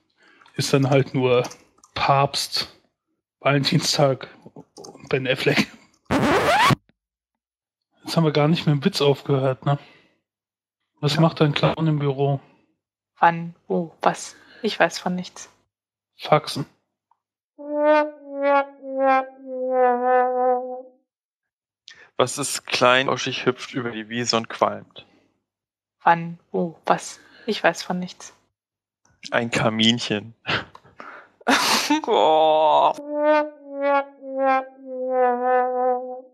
Ist dann halt nur Papst, Valentinstag und Ben Affleck. Jetzt haben wir gar nicht mit dem Witz aufgehört, ne? Was ja. macht ein Clown im Büro? Wann? Wo? Was? Ich weiß von nichts. Faxen. Was ist klein, oschig, hüpft über die Wiese und qualmt? Wann? Wo? Was? Ich weiß von nichts. Ein Kaminchen. oh.